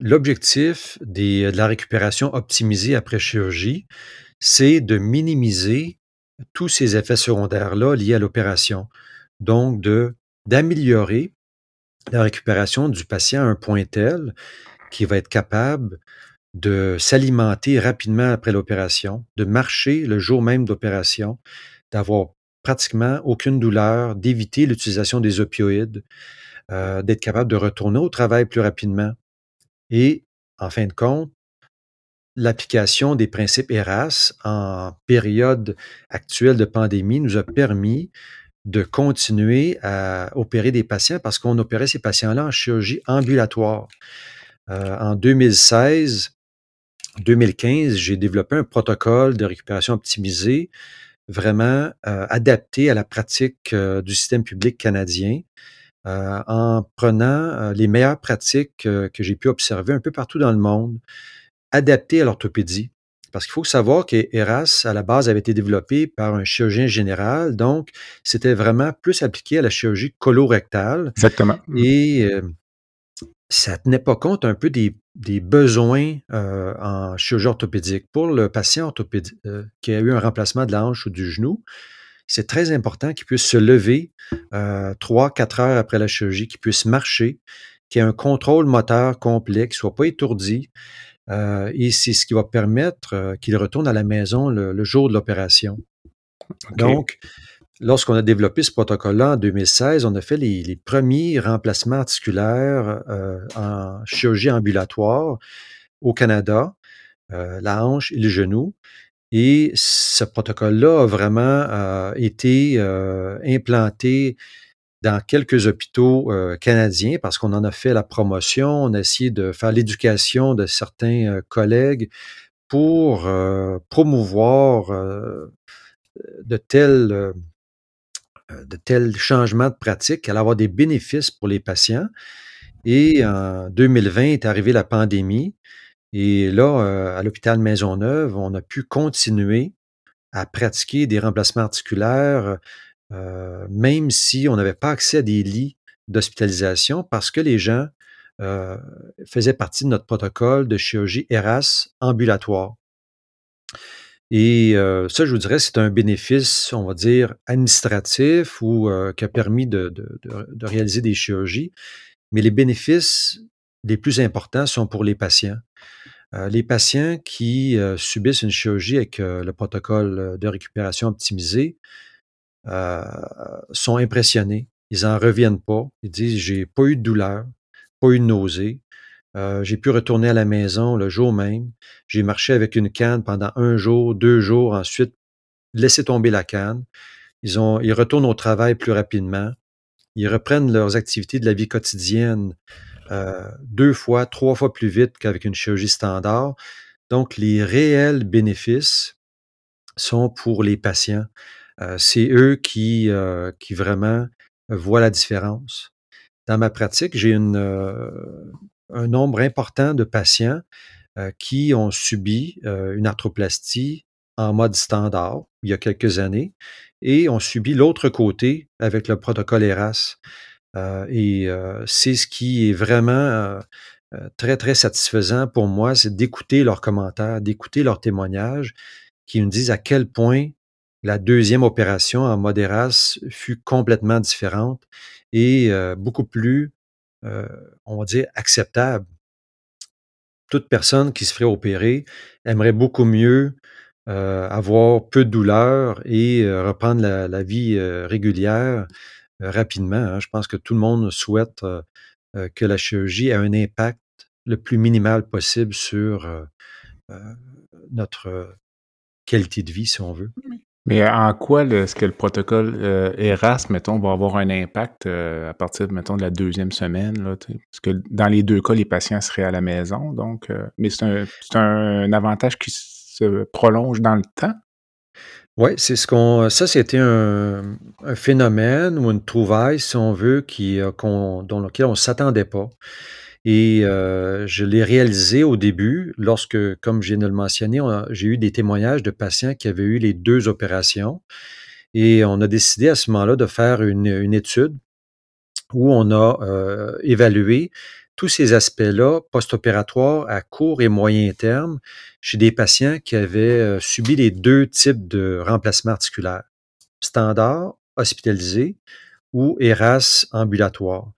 l'objectif de la récupération optimisée après chirurgie, c'est de minimiser tous ces effets secondaires-là liés à l'opération. Donc, d'améliorer la récupération du patient à un point tel qui va être capable de s'alimenter rapidement après l'opération, de marcher le jour même d'opération, d'avoir pratiquement aucune douleur, d'éviter l'utilisation des opioïdes, euh, d'être capable de retourner au travail plus rapidement. Et, en fin de compte, l'application des principes ERAS en période actuelle de pandémie nous a permis de continuer à opérer des patients parce qu'on opérait ces patients-là en chirurgie ambulatoire. Euh, en 2016, 2015, j'ai développé un protocole de récupération optimisé vraiment euh, adapté à la pratique euh, du système public canadien en prenant les meilleures pratiques que j'ai pu observer un peu partout dans le monde, adaptées à l'orthopédie. Parce qu'il faut savoir que ERAS, à la base, avait été développé par un chirurgien général, donc c'était vraiment plus appliqué à la chirurgie colorectale.
Exactement.
Et ça tenait pas compte un peu des, besoins euh, en chirurgie orthopédique. Pour le patient orthopédique euh, qui a eu un remplacement de la hanche ou du genou, c'est très important qu'il puisse se lever euh, trois, quatre heures après la chirurgie, qu'il puisse marcher, qu'il ait un contrôle moteur complet, qu'il ne soit pas étourdi. et c'est ce qui va permettre qu'il retourne à la maison le, jour de l'opération. Donc, Lorsqu'on a développé ce protocole-là en 2016, on a fait les, premiers remplacements articulaires euh, en chirurgie ambulatoire au Canada, la hanche et le genou. Et ce protocole-là a vraiment été implanté dans quelques hôpitaux canadiens parce qu'on en a fait la promotion, on a essayé de faire l'éducation de certains collègues pour promouvoir de tels de tels changements de pratique, allait avoir des bénéfices pour les patients. Et en 2020 est arrivée la pandémie. Et là, euh, à l'hôpital Maisonneuve, on a pu continuer à pratiquer des remplacements articulaires, euh, même si on n'avait pas accès à des lits d'hospitalisation parce que les gens euh, faisaient partie de notre protocole de chirurgie ERAS ambulatoire. Et ça, je vous dirais, c'est un bénéfice, on va dire, administratif ou qui a permis de, réaliser des chirurgies. Mais les bénéfices les plus importants sont pour les patients. les patients qui subissent une chirurgie avec le protocole de récupération optimisé sont impressionnés. Ils n'en reviennent pas. Ils disent, j'ai pas eu de douleur, pas eu de nausée, euh, j'ai pu retourner à la maison le jour même. J'ai marché avec une canne pendant un jour, deux jours, ensuite laissé tomber la canne. Ils, ont, ils retournent au travail plus rapidement. Ils reprennent leurs activités de la vie quotidienne euh, deux fois, trois fois plus vite qu'avec une chirurgie standard. Donc, les réels bénéfices sont pour les patients. Euh, c'est eux qui, qui vraiment voient la différence. Dans ma pratique, j'ai une, un nombre important de patients euh, qui ont subi euh, une arthroplastie en mode standard il y a quelques années et ont subi l'autre côté avec le protocole ERAS. Euh, et c'est ce qui est vraiment très, très satisfaisant pour moi, c'est d'écouter leurs commentaires, d'écouter leurs témoignages qui nous disent à quel point la deuxième opération en mode ERAS fut complètement différente et beaucoup plus euh, on va dire, acceptable. Toute personne qui se ferait opérer aimerait beaucoup mieux euh, avoir peu de douleur et euh, reprendre la, vie régulière rapidement. Hein. Je pense que tout le monde souhaite que la chirurgie ait un impact le plus minimal possible sur notre qualité de vie, si on veut.
Mais en quoi est-ce que le protocole euh, ERAS, mettons, va avoir un impact euh, à partir, mettons, de la deuxième semaine? Là, parce que dans les deux cas, les patients seraient à la maison. Donc, euh, mais c'est un, un, avantage qui se prolonge dans le temps?
Oui, c'est ce qu'on. Ça, c'était un, phénomène ou une trouvaille, si on veut, qui, dans lequel on ne s'attendait pas. Et euh, je l'ai réalisé au début lorsque, comme je viens de le mentionner, j'ai eu des témoignages de patients qui avaient eu les deux opérations. Et on a décidé à ce moment-là de faire une, une étude où on a euh, évalué tous ces aspects-là post-opératoires à court et moyen terme chez des patients qui avaient euh, subi les deux types de remplacement articulaire, standard, hospitalisé ou ERAS ambulatoire.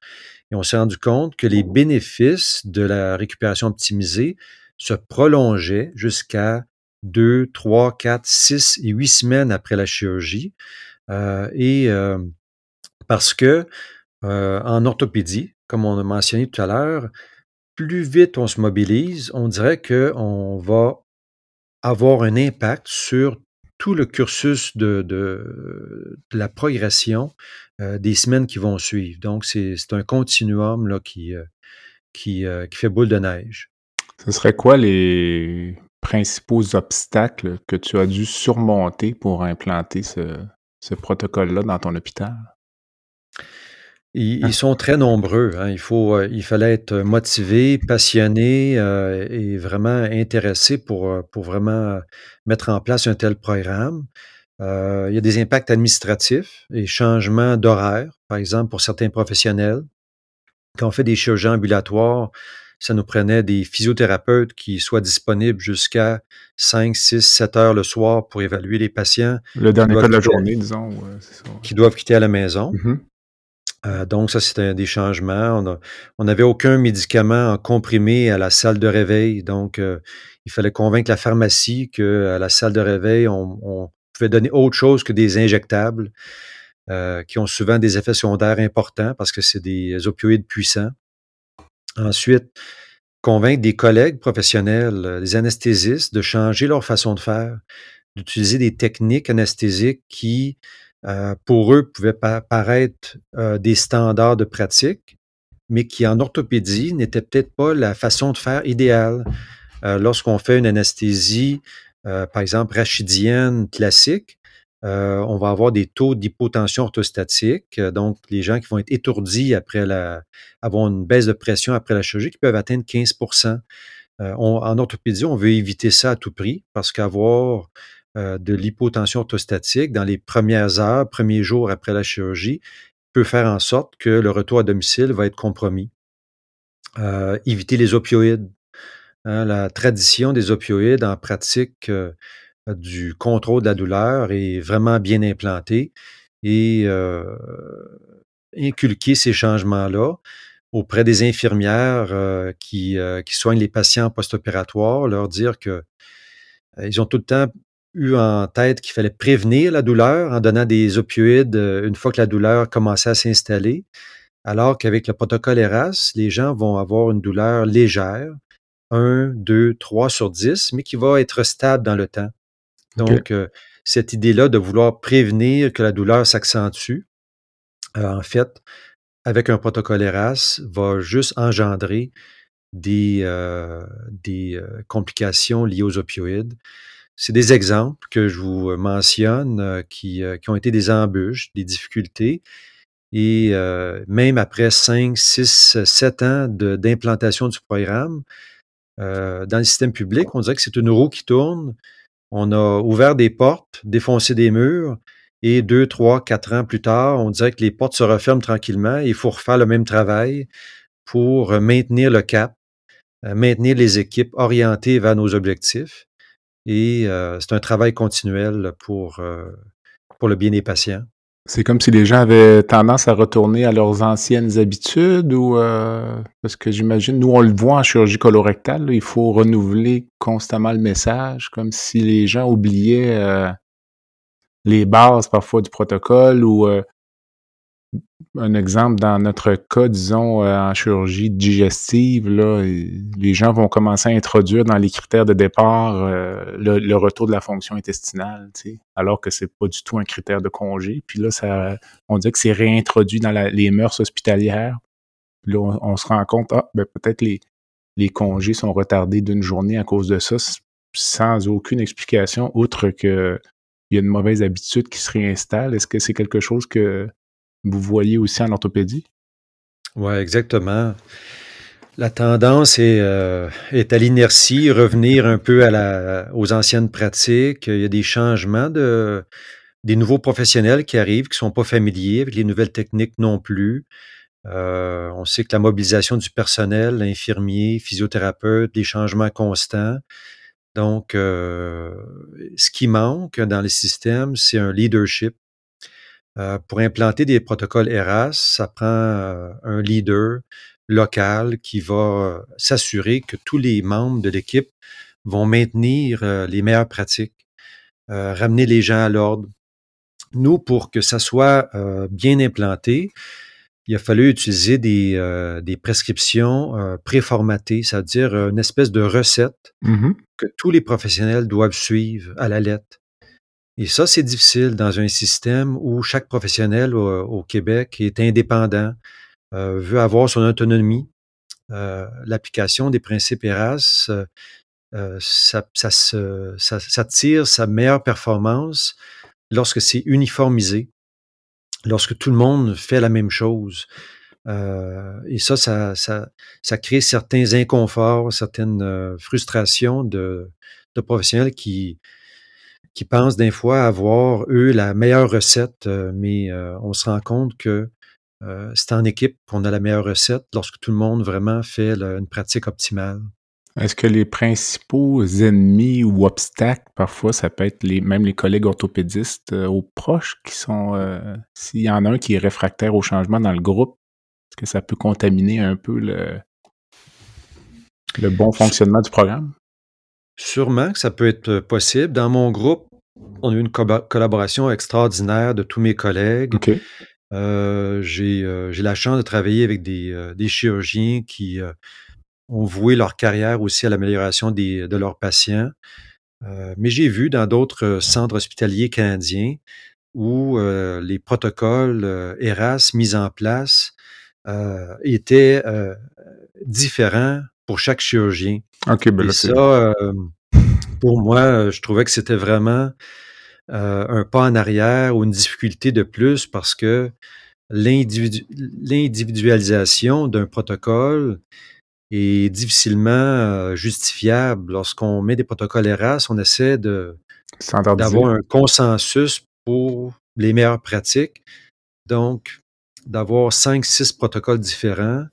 Et on s'est rendu compte que les bénéfices de la récupération optimisée se prolongeaient jusqu'à 2, 3, 4, 6 et 8 semaines après la chirurgie. Euh, et euh, parce que euh, en orthopédie, comme on a mentionné tout à l'heure, plus vite on se mobilise, on dirait qu'on va avoir un impact sur tout le cursus de, la progression euh, des semaines qui vont suivre. Donc, c'est un continuum là, qui, euh, euh, qui fait boule de neige.
Ce serait quoi les principaux obstacles que tu as dû surmonter pour implanter ce protocole-là dans ton hôpital?
Ils, sont très nombreux. Hein. Il, faut, il fallait être motivé, passionné et vraiment intéressé pour, pour vraiment mettre en place un tel programme. il y a des impacts administratifs et changements d'horaire, par exemple, pour certains professionnels. Quand on fait des chirurgies ambulatoires, ça nous prenait des physiothérapeutes qui soient disponibles jusqu'à 5, 6, 7 heures le soir pour évaluer les patients.
Le dernier cas de la journée, disons.
Qui doivent quitter à la maison.
Mm-hmm.
Euh, donc, ça, c'était des changements. On n'avait aucun médicament comprimé à la salle de réveil. Donc, euh, il fallait convaincre la pharmacie qu'à la salle de réveil, on, pouvait donner autre chose que des injectables euh, qui ont souvent des effets secondaires importants parce que c'est des opioïdes puissants. Ensuite, convaincre des collègues professionnels, des anesthésistes, de changer leur façon de faire, d'utiliser des techniques anesthésiques qui, pour eux, pouvaient paraître des standards de pratique, mais qui en orthopédie n'étaient peut-être pas la façon de faire idéale. Lorsqu'on fait une anesthésie, par exemple, rachidienne classique, euh, on va avoir des taux d'hypotension orthostatique, euh, donc les gens qui vont être étourdis après la, avoir une baisse de pression après la chirurgie qui peuvent atteindre 15% euh, En orthopédie, on veut éviter ça à tout prix parce qu'avoir de l'hypotension orthostatique dans les premières heures, premiers jours après la chirurgie peut faire en sorte que le retour à domicile va être compromis. éviter les opioïdes. Hein, la tradition des opioïdes en pratique du contrôle de la douleur est vraiment bien implanté et euh, inculquer ces changements-là auprès des infirmières euh, qui, euh, soignent les patients post-opératoires, leur dire que ils ont tout le temps eu en tête qu'il fallait prévenir la douleur en donnant des opioïdes une fois que la douleur commençait à s'installer, alors qu'avec le protocole ERAS, les gens vont avoir une douleur légère, 1, 2, 3 sur 10, mais qui va être stable dans le temps. Donc, euh, cette idée-là de vouloir prévenir que la douleur s'accentue, euh, en fait, avec un protocole ERAS, va juste engendrer des, euh, des complications liées aux opioïdes. C'est des exemples que je vous mentionne qui, qui, ont été des embûches, des difficultés. Et même après 5, 6, 7 ans d'implantation du programme, dans le système public, on dirait que c'est une roue qui tourne, on a ouvert des portes, défoncé des murs, et deux, trois, quatre ans plus tard, on dirait que les portes se referment tranquillement et il faut refaire le même travail pour maintenir le cap, euh, maintenir les équipes orientées vers nos objectifs. Et euh, c'est un travail continuel pour, euh, pour le bien des patients.
C'est comme si les gens avaient tendance à retourner à leurs anciennes habitudes ou euh, parce que j'imagine, nous on le voit en chirurgie colorectale, il faut renouveler constamment le message, comme si les gens oubliaient euh, les bases parfois du protocole ou euh, un exemple, dans notre cas, disons, euh, en chirurgie digestive, là, les gens vont commencer à introduire dans les critères de départ euh, le, retour de la fonction intestinale, alors que c'est pas du tout un critère de congé. Puis là, ça, on dit que c'est réintroduit dans les mœurs hospitalières. là, on, se rend compte, ah, ben peut-être les, les congés sont retardés d'une journée à cause de ça, sans aucune explication, outre que il y a une mauvaise habitude qui se réinstalle. Est-ce que c'est quelque chose que vous voyez aussi en orthopédie?
Oui, exactement. La tendance est, euh, est à l'inertie, revenir un peu aux anciennes pratiques. Il y a des changements de des nouveaux professionnels qui arrivent, qui ne sont pas familiers avec les nouvelles techniques non plus. Euh, on sait que la mobilisation du personnel, infirmiers, physiothérapeutes, des changements constants. Donc, euh, ce qui manque dans les systèmes, c'est un leadership euh, pour implanter des protocoles ERAS, ça prend euh, un leader local qui va euh, s'assurer que tous les membres de l'équipe vont maintenir les meilleures pratiques, ramener les gens à l'ordre. Nous, pour que ça soit bien implanté, il a fallu utiliser des, des prescriptions préformatées, c'est-à-dire une espèce de recette
mmh
que tous les professionnels doivent suivre à la lettre. Et ça, c'est difficile dans un système où chaque professionnel au, Québec est indépendant, euh, veut avoir son autonomie. Euh, l'application des principes ERAS, euh, ça, tire sa meilleure performance lorsque c'est uniformisé, lorsque tout le monde fait la même chose. et ça, ça, crée certains inconforts, certaines frustrations de professionnels qui, qui pensent des fois avoir, eux, la meilleure recette, euh, mais euh, on se rend compte que euh, c'est en équipe qu'on a la meilleure recette lorsque tout le monde vraiment fait une pratique optimale.
Est-ce que les principaux ennemis ou obstacles, parfois, ça peut être les, même les collègues orthopédistes aux proches qui sont, s'il y en a un qui est réfractaire au changement dans le groupe, est-ce que ça peut contaminer un peu le, le bon fonctionnement du programme?
Sûrement que ça peut être possible. Dans mon groupe, on a eu une collaboration extraordinaire de tous mes collègues. Euh, j'ai la chance de travailler avec des, des chirurgiens qui, ont voué leur carrière aussi à l'amélioration de leurs patients. mais j'ai vu dans d'autres centres hospitaliers canadiens où les protocoles ERAS mis en place étaient différents pour chaque chirurgien.
OK, ben
Et ça, pour moi, je trouvais que c'était vraiment un pas en arrière ou une difficulté de plus parce que l'individualisation d'un protocole est difficilement justifiable. Lorsqu'on met des protocoles ERAS, on essaie de d'avoir un consensus pour les meilleures pratiques. Donc, d'avoir cinq, six protocoles différents,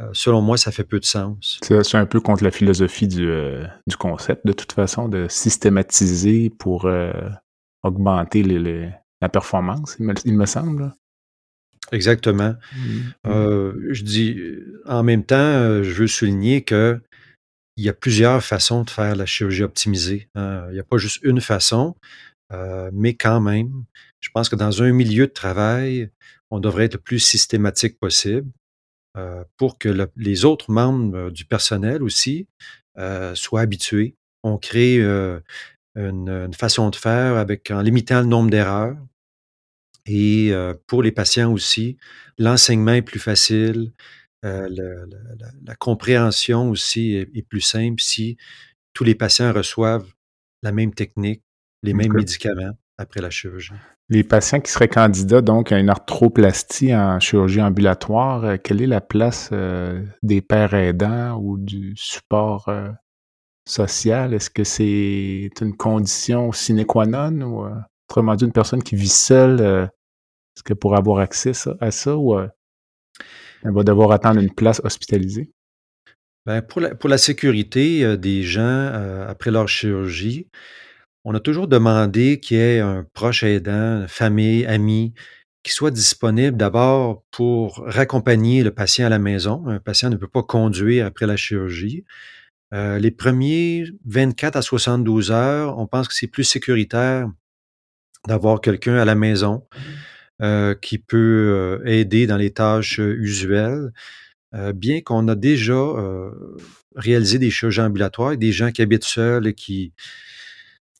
euh, selon moi, ça fait peu de sens.
C'est un peu contre la philosophie du, euh, du, concept, de toute façon, de systématiser pour euh, augmenter les, la performance, il me, semble.
Exactement. Mmh. je dis, en même temps, je veux souligner que il y a plusieurs façons de faire la chirurgie optimisée. Hein. Il n'y a pas juste une façon, mais quand même, je pense que dans un milieu de travail, on devrait être le plus systématique possible. Euh, pour que les autres membres euh, du personnel aussi euh, soient habitués. On crée une, façon de faire avec en limitant le nombre d'erreurs. Et pour les patients aussi, l'enseignement est plus facile, la, compréhension aussi est, plus simple si tous les patients reçoivent la même technique, les mêmes médicaments après la chirurgie.
Les patients qui seraient candidats donc à une arthroplastie en chirurgie ambulatoire, euh, quelle est la place euh, des pères aidants ou du support euh, social? Est-ce que c'est une condition sine qua non ou autrement dit une personne qui vit seule, est-ce qu'elle pourrait avoir accès à ça ou elle va devoir attendre une place hospitalisée?
Pour, la, pour la sécurité des gens après leur chirurgie, on a toujours demandé qu'il y ait un proche aidant, famille, ami, qui soit disponible d'abord pour raccompagner le patient à la maison. Un patient ne peut pas conduire après la chirurgie. Euh, les premiers 24 à 72 heures, on pense que c'est plus sécuritaire d'avoir quelqu'un à la maison euh, qui peut euh, aider dans les tâches usuelles. bien qu'on a déjà réalisé des chirurgies ambulatoires, des gens qui habitent seuls et qui,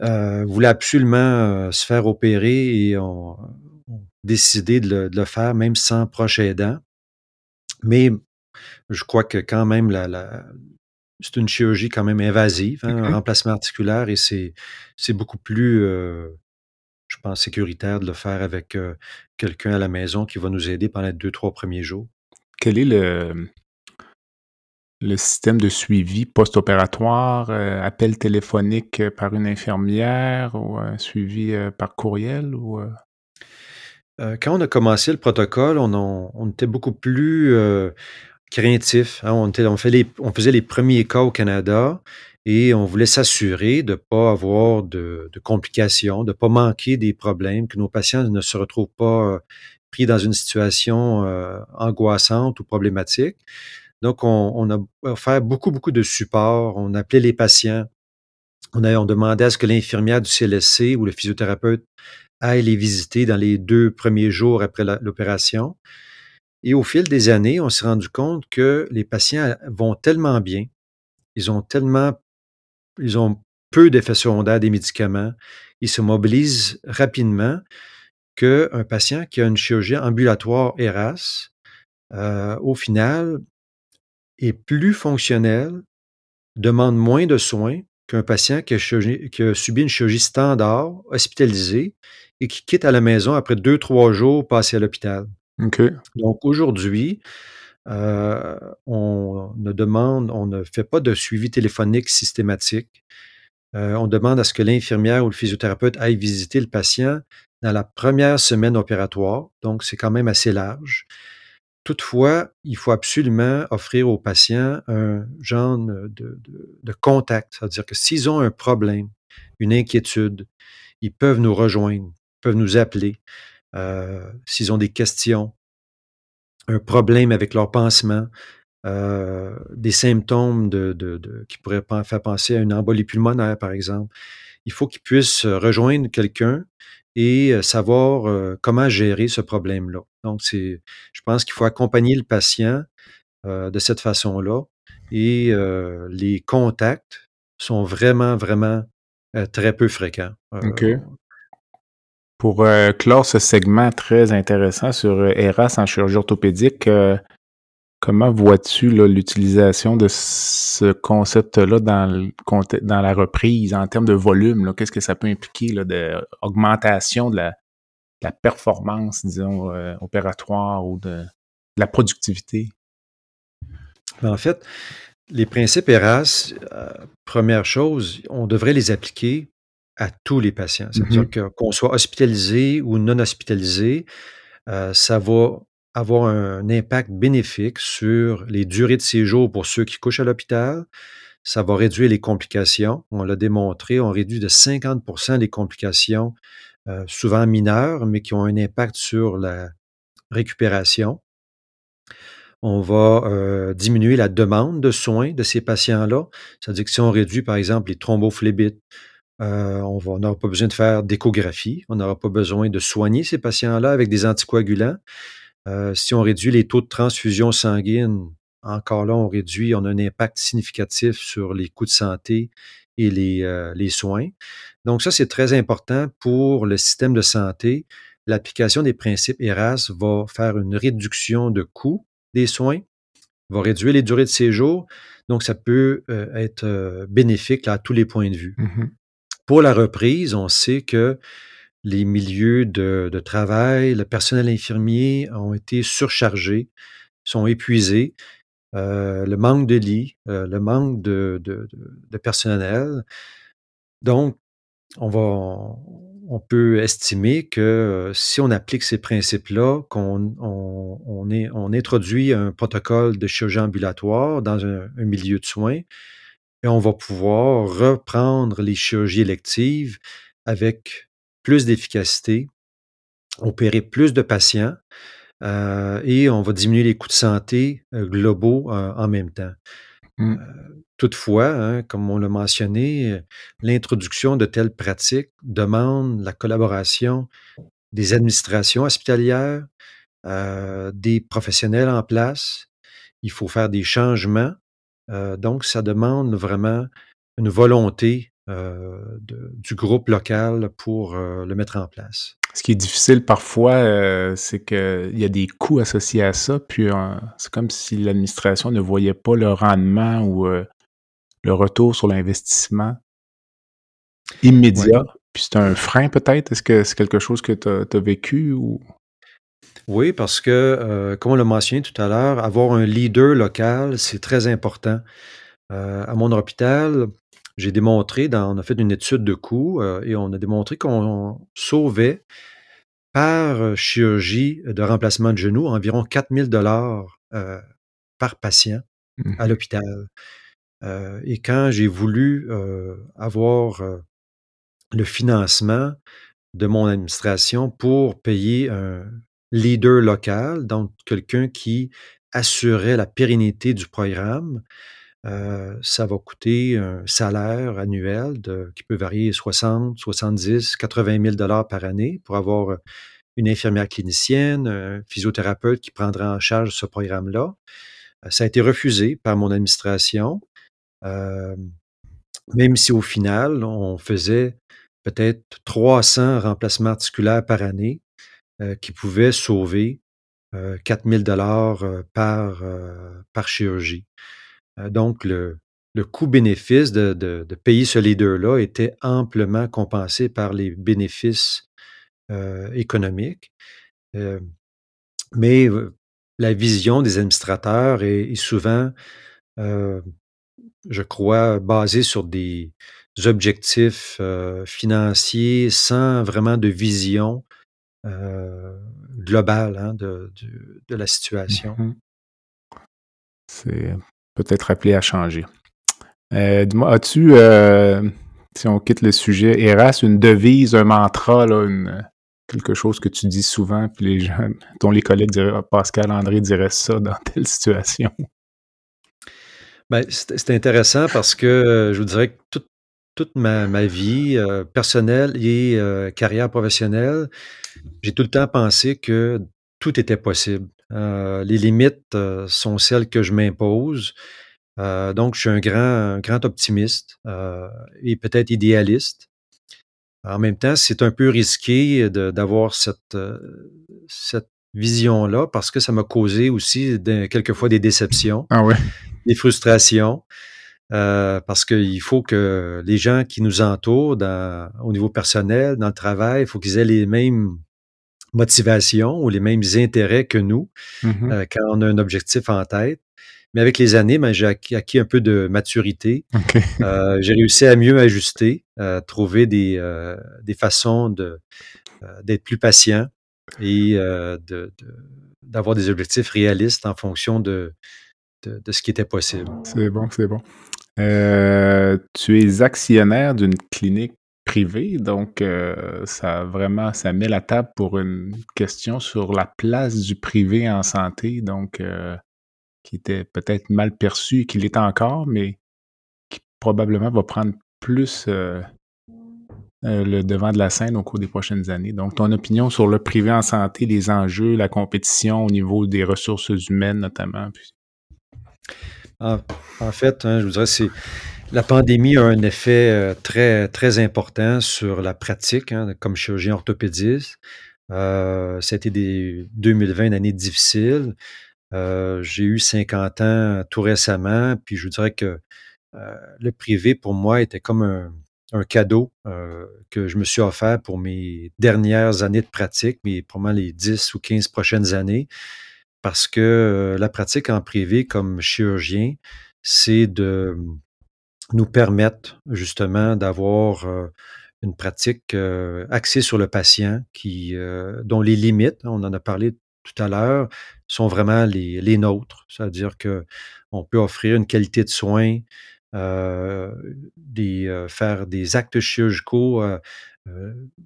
euh, voulait absolument euh, se faire opérer et ont, décidé de le, faire, même sans proche aidant. Mais je crois que quand même, la, c'est une chirurgie quand même invasive, hein, un remplacement articulaire, et c'est, c'est beaucoup plus, euh, je pense, sécuritaire de le faire avec quelqu'un à la maison qui va nous aider pendant les deux, trois premiers jours.
Quel est le, le système de suivi post-opératoire, euh, appel téléphonique euh, par une infirmière ou un suivi euh, par courriel ou
quand on a commencé le protocole, on, était beaucoup plus craintif. Hein. On, on, faisait les premiers cas au Canada et on voulait s'assurer de ne pas avoir de, complications, de ne pas manquer des problèmes, que nos patients ne se retrouvent pas pris dans une situation angoissante ou problématique. Donc, on, a offert beaucoup, beaucoup de support. On appelait les patients. On, a, on demandait à ce que l'infirmière du CLSC ou le physiothérapeute aille les visiter dans les deux premiers jours après l'opération. Et au fil des années, on s'est rendu compte que les patients vont tellement bien, ils ont tellement, ils ont peu d'effets secondaires des médicaments, ils se mobilisent rapidement qu'un patient qui a une chirurgie ambulatoire ERAS, euh, au final, est plus fonctionnel, demande moins de soins qu'un patient qui a, subi une chirurgie standard, hospitalisé, et qui quitte à la maison après deux, trois jours passés à l'hôpital. Donc aujourd'hui, euh, on ne demande, on ne fait pas de suivi téléphonique systématique. Euh, on demande à ce que l'infirmière ou le physiothérapeute aille visiter le patient dans la première semaine opératoire, donc c'est quand même assez large. Toutefois, il faut absolument offrir aux patients un genre de, contact, c'est-à-dire que s'ils ont un problème, une inquiétude, ils peuvent nous rejoindre, peuvent nous appeler. Euh, s'ils ont des questions, un problème avec leur pansement, euh, des symptômes qui pourraient faire penser à une embolie pulmonaire, par exemple, il faut qu'ils puissent rejoindre quelqu'un et savoir comment gérer ce problème-là. Donc, c'est, je pense qu'il faut accompagner le patient de cette façon-là et les contacts sont vraiment, vraiment très peu fréquents.
OK. Pour clore ce segment très intéressant sur ERAS en chirurgie orthopédique, Comment vois-tu l'utilisation de ce concept-là dans, dans la reprise en termes de volume? Qu'est-ce que ça peut impliquer d'augmentation de, de, la, performance, disons, euh, opératoire ou de, la productivité?
Ben, en fait, les principes ERAS, euh, première chose, on devrait les appliquer à tous les patients. C'est-à-dire mm-hmm. qu'on soit hospitalisé ou non hospitalisé, euh, ça va avoir un impact bénéfique sur les durées de séjour pour ceux qui couchent à l'hôpital. Ça va réduire les complications. On l'a démontré, on réduit de 50% les complications, euh, souvent mineures, mais qui ont un impact sur la récupération. On va euh, diminuer la demande de soins de ces patients-là. C'est-à-dire que si on réduit, par exemple, les thrombophlébite, euh, on n'aura pas besoin de faire d'échographie, on n'aura pas besoin de soigner ces patients-là avec des anticoagulants. Euh, si on réduit les taux de transfusion sanguine, encore là, on réduit, on a un impact significatif sur les coûts de santé et les, euh, les soins. Donc ça, c'est très important pour le système de santé. L'application des principes ERAS va faire une réduction de coûts des soins, va réduire les durées de séjour. Donc, ça peut euh, être bénéfique à tous les points de vue.
Mmh
pour la reprise, on sait que les milieux de, travail, le personnel infirmier ont été surchargés, sont épuisés. Euh, le manque de lits, euh, le manque de, personnel. Donc, on, va, on peut estimer que euh, si on applique ces principes-là, qu'on on, introduit un protocole de chirurgie ambulatoire dans un, milieu de soins, et on va pouvoir reprendre les chirurgies électives avec plus d'efficacité, opérer plus de patients euh, et on va diminuer les coûts de santé euh, globaux euh, en même temps.
Mmh.
toutefois, hein, comme on l'a mentionné, l'introduction de telles pratiques demande la collaboration des administrations hospitalières, des professionnels en place. Il faut faire des changements. donc, ça demande vraiment une volonté euh, du groupe local pour euh, le mettre en place.
Ce qui est difficile parfois, euh, c'est qu'il y a des coûts associés à ça, puis c'est comme si l'administration ne voyait pas le rendement ou le retour sur l'investissement immédiat. Puis c'est un frein peut-être? Est-ce que c'est quelque chose que tu as, vécu ou...
Oui, parce que, comme on l'a mentionné tout à l'heure, avoir un leader local, c'est très important. à mon hôpital, j'ai démontré, dans, on a fait une étude de coûts euh, et on a démontré qu'on sauvait par euh, chirurgie de remplacement de genou environ 4000 dollars euh, par patient mmh. à l'hôpital. et quand j'ai voulu avoir le financement de mon administration pour payer un leader local, donc quelqu'un qui assurait la pérennité du programme, euh, ça va coûter un salaire annuel qui peut varier 60, 70, 80 000 dollars par année pour avoir euh, une infirmière clinicienne, un physiothérapeute qui prendra en charge ce programme-là. Euh, ça a été refusé par mon administration, même si au final, on faisait peut-être 300 remplacements articulaires par année qui pouvaient sauver 4 000 dollars par chirurgie. Euh, donc, le, coût-bénéfice de, payer ce leader-là était amplement compensé par les bénéfices euh, économiques. Euh, mais la vision des administrateurs est, souvent, je crois, basée sur des objectifs financiers sans vraiment de vision globale hein, de, la situation.
C'est peut-être appelé à changer. Euh, dis-moi, as-tu, euh, si on quitte le sujet, Eras, une devise, un mantra, quelque chose que tu dis souvent, puis les gens, dont les collègues diraient, ah, Pascal André dirait ça dans telle situation?
Ben, c'est intéressant parce que euh, je vous dirais que toute, ma, vie personnelle et carrière professionnelle, j'ai tout le temps pensé que tout était possible. Euh, les limites euh, sont celles que je m'impose donc, je suis un grand, grand optimiste et peut-être idéaliste. En même temps, c'est un peu risqué d'avoir cette, cette vision-là parce que ça m'a causé aussi quelquefois des déceptions,
ah ouais?
des frustrations. Euh, parce qu'il faut que les gens qui nous entourent dans, au niveau personnel, dans le travail, il faut qu'ils aient les mêmes motivations ou les mêmes intérêts que nous
mm-hmm.
euh, quand on a un objectif en tête. Mais avec les années, ben, j'ai acquis, un peu de maturité. Euh, j'ai réussi à mieux ajuster, à trouver des, des façons de, d'être plus patient et de, d'avoir des objectifs réalistes en fonction de, de, de, ce qui était possible.
C'est bon, c'est bon. Euh, tu es actionnaire d'une clinique donc euh, ça vraiment, ça met la table pour une question sur la place du privé en santé, donc euh, qui était peut-être mal perçu et qui l'est encore, mais qui probablement va prendre plus le devant de la scène au cours des prochaines années. Donc, ton opinion sur le privé en santé, les enjeux, la compétition au niveau des ressources humaines notamment.
En, fait, hein, je vous dirais, c'est la pandémie a un effet euh, très, très important sur la pratique, hein, comme chirurgien orthopédiste. Euh, ça a été des 2020 une année difficile. Euh, j'ai eu 50 ans tout récemment, puis je vous dirais que le privé, pour moi, était comme un, un cadeau que je me suis offert pour mes dernières années de pratique, mais probablement les 10 ou 15 prochaines années parce que la pratique en privé comme chirurgien, c'est de nous permettre justement d'avoir une pratique axée sur le patient qui, dont les limites, on en a parlé tout à l'heure, sont vraiment les, les nôtres. C'est-à-dire qu'on peut offrir une qualité de soins, faire des actes chirurgicaux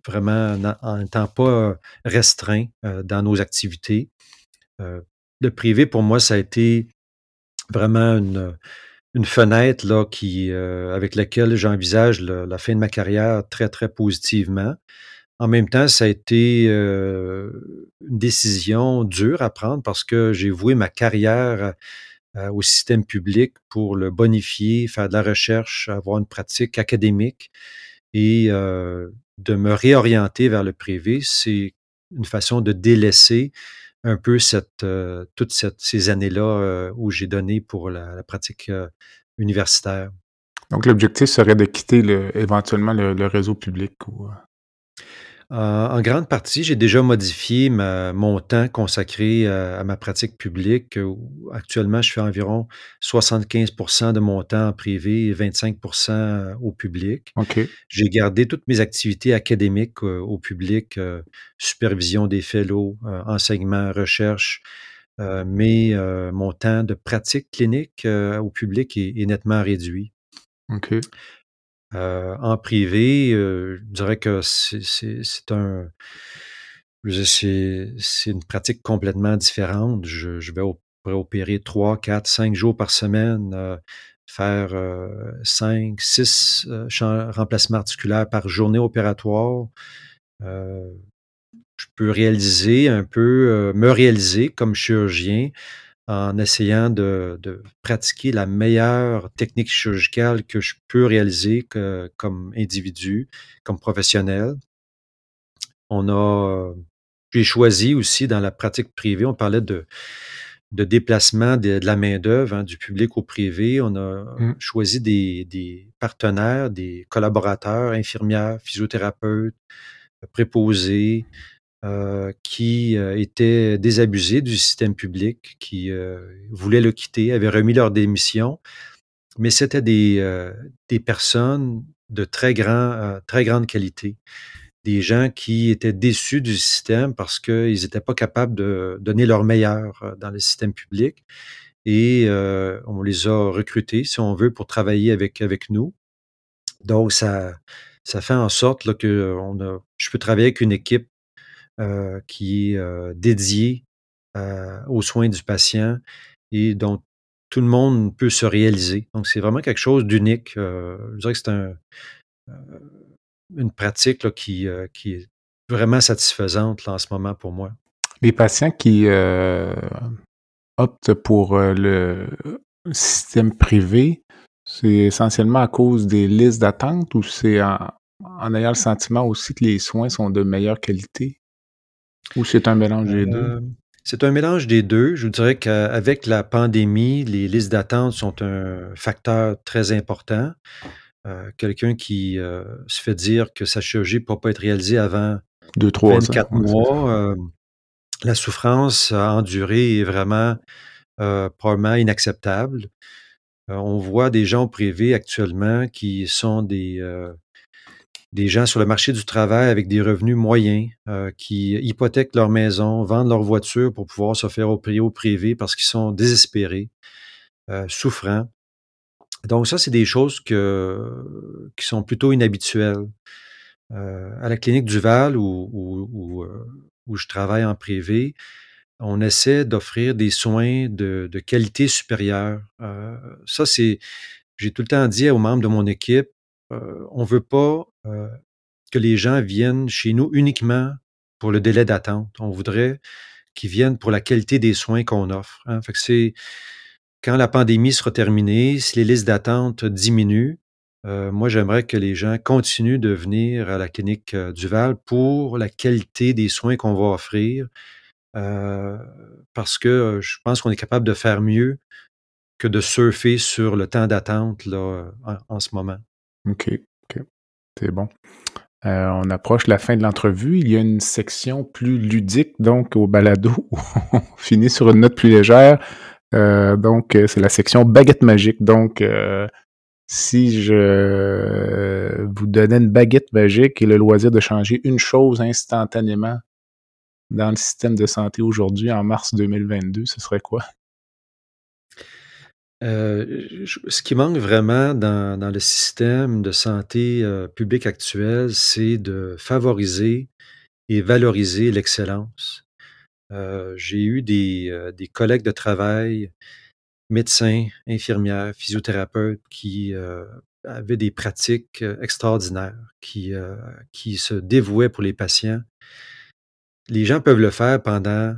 vraiment en n'étant pas restreint dans nos activités. Euh, le privé, pour moi, ça a été vraiment une, une fenêtre là, qui, euh, avec laquelle j'envisage la fin de ma carrière très, très positivement. En même temps, ça a été euh, une décision dure à prendre parce que j'ai voué ma carrière au système public pour le bonifier, faire de la recherche, avoir une pratique académique et de me réorienter vers le privé. C'est une façon de délaisser un peu cette, euh, toutes ces années-là euh, où j'ai donné pour la, pratique euh, universitaire.
Donc, l'objectif serait de quitter éventuellement le, réseau public.
Euh, en grande partie, j'ai déjà modifié mon temps consacré à, ma pratique publique. Actuellement, je fais environ 75% de mon temps en privé et 25% au public. J'ai gardé toutes mes activités académiques euh, au public, euh, supervision des fellows, enseignement, recherche, mais mon temps de pratique clinique au public est, nettement réduit. Euh, en privé, euh, je dirais que c'est un c'est une pratique complètement différente. Je, je vais opérer 3, 4, 5 jours par semaine, euh, faire 5, 6 remplacements articulaires par journée opératoire. je peux réaliser un peu, me réaliser comme chirurgien en essayant de, pratiquer la meilleure technique chirurgicale que je peux réaliser comme individu, comme professionnel. On a, j'ai choisi aussi dans la pratique privée, on parlait de, de déplacement de, la main-d'œuvre hein, du public au privé. On a mmh. choisi des, des, partenaires, des collaborateurs, infirmières, physiothérapeutes, préposés, euh, qui euh, étaient désabusés du système public, qui euh, voulaient le quitter, avaient remis leur démission, mais c'était des, des personnes de très, grand, très grande qualité, des gens qui étaient déçus du système parce qu'ils n'étaient pas capables de donner leur meilleur dans le système public. Et on les a recrutés, si on veut, pour travailler avec, avec nous. Donc, ça, ça fait en sorte que on a, je peux travailler avec une équipe euh, qui est euh, dédié euh, aux soins du patient et dont tout le monde peut se réaliser. Donc, c'est vraiment quelque chose d'unique. je dirais que c'est un, une pratique qui est vraiment satisfaisante en ce moment pour moi.
Les patients qui optent pour le système privé, c'est essentiellement à cause des listes d'attente ou c'est en, ayant le sentiment aussi que les soins sont de meilleure qualité? Ou c'est un mélange des deux? Euh,
c'est un mélange des deux. Je vous dirais qu'avec la pandémie, les listes d'attente sont un facteur très important. Euh, quelqu'un qui euh, se fait dire que sa chirurgie ne pourra pas être réalisée avant
Deux, trois
24 mois, la souffrance à endurer est vraiment probablement inacceptable. On voit des gens privés actuellement qui sont des, des gens sur le marché du travail avec des revenus moyens, euh, qui hypothèquent leur maison, vendent leur voiture pour pouvoir se faire au au privé parce qu'ils sont désespérés, souffrants. Donc ça, c'est des choses que, qui sont plutôt inhabituelles. à la clinique Duval où, où, où je travaille en privé, on essaie d'offrir des soins de, qualité supérieure. Euh, ça, c'est, j'ai tout le temps dit aux membres de mon équipe, euh, on ne veut pas euh, que les gens viennent chez nous uniquement pour le délai d'attente. On voudrait qu'ils viennent pour la qualité des soins qu'on offre. Hein. C'est quand la pandémie sera terminée, si les listes d'attente diminuent, moi, j'aimerais que les gens continuent de venir à la clinique Duval pour la qualité des soins qu'on va offrir, euh, parce que je pense qu'on est capable de faire mieux que de surfer sur le temps d'attente en, ce moment.
OK, OK. C'est bon. Euh, on approche la fin de l'entrevue. Il y a une section plus ludique, donc au balado, où on finit sur une note plus légère. Euh, donc, c'est la section baguette magique. Donc, si je vous donnais une baguette magique et le loisir de changer une chose instantanément dans le système de santé aujourd'hui, en mars 2022, ce serait quoi?
Euh, ce qui manque vraiment dans, le système de santé euh, public actuel, c'est de favoriser et valoriser l'excellence. Euh, j'ai eu des, collègues de travail, médecins, infirmières, physiothérapeutes qui avaient des pratiques extraordinaires, qui se dévouaient pour les patients les gens peuvent le faire pendant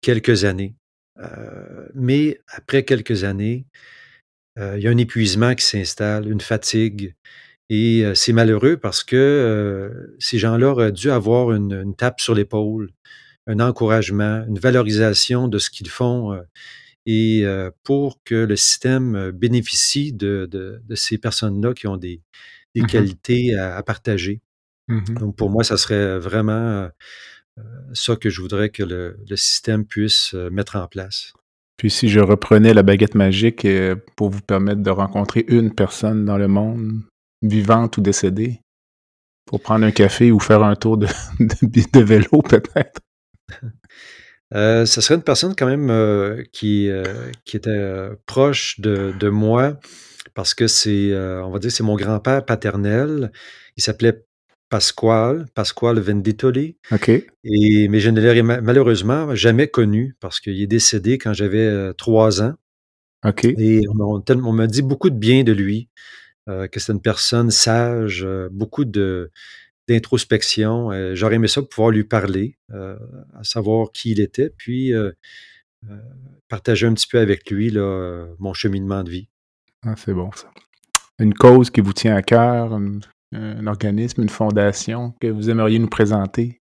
quelques années. Euh, mais après quelques années, euh, il y a un épuisement qui s'installe, une fatigue. Et euh, c'est malheureux parce que ces gens-là auraient dû avoir une, tape sur l'épaule, un encouragement, une valorisation de ce qu'ils font. et pour que le système bénéficie de, ces personnes-là qui ont des, mmh qualités à, partager. Mmh Donc pour moi, ça serait vraiment ça que je voudrais que le, système puisse euh, mettre en place.
Puis si je reprenais la baguette magique euh, pour vous permettre de rencontrer une personne dans le monde, vivante ou décédée, pour prendre un café ou faire un tour de, de, vélo peut-être?
ce serait une personne quand même qui, qui était proche de, de, moi parce que c'est, on va dire, c'est mon grand-père paternel. Il s'appelait Pasquale, Pasquale Venditoli.
OK.
Et, mais je ne l'ai malheureusement jamais connu parce qu'il est décédé quand j'avais euh, trois ans.
OK.
Et on, m'a dit beaucoup de bien de lui, euh, que c'est une personne sage, euh, beaucoup de d'introspection. J'aurais aimé ça pouvoir lui parler, à savoir qui il était, puis partager un petit peu avec lui là, mon cheminement de vie.
Ah, c'est bon ça. Une cause qui vous tient à cœur, un organisme, une fondation que vous aimeriez nous présenter?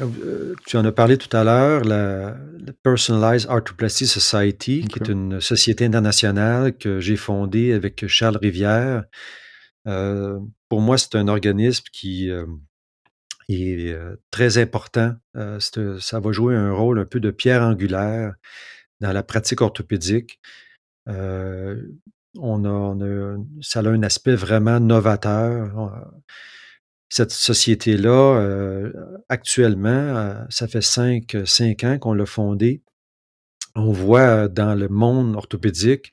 Euh, tu en as parlé tout à l'heure, la, Personalized Arthroplasty Society, qui est une société internationale que j'ai fondée avec Charles Rivière. Euh, pour moi, c'est un organisme qui euh, est très important. ça va jouer un rôle un peu de pierre angulaire dans la pratique orthopédique on a, ça a un aspect vraiment novateur. Cette société-là, euh, actuellement, euh, ça fait cinq, cinq ans qu'on l'a fondée. On voit dans le monde orthopédique,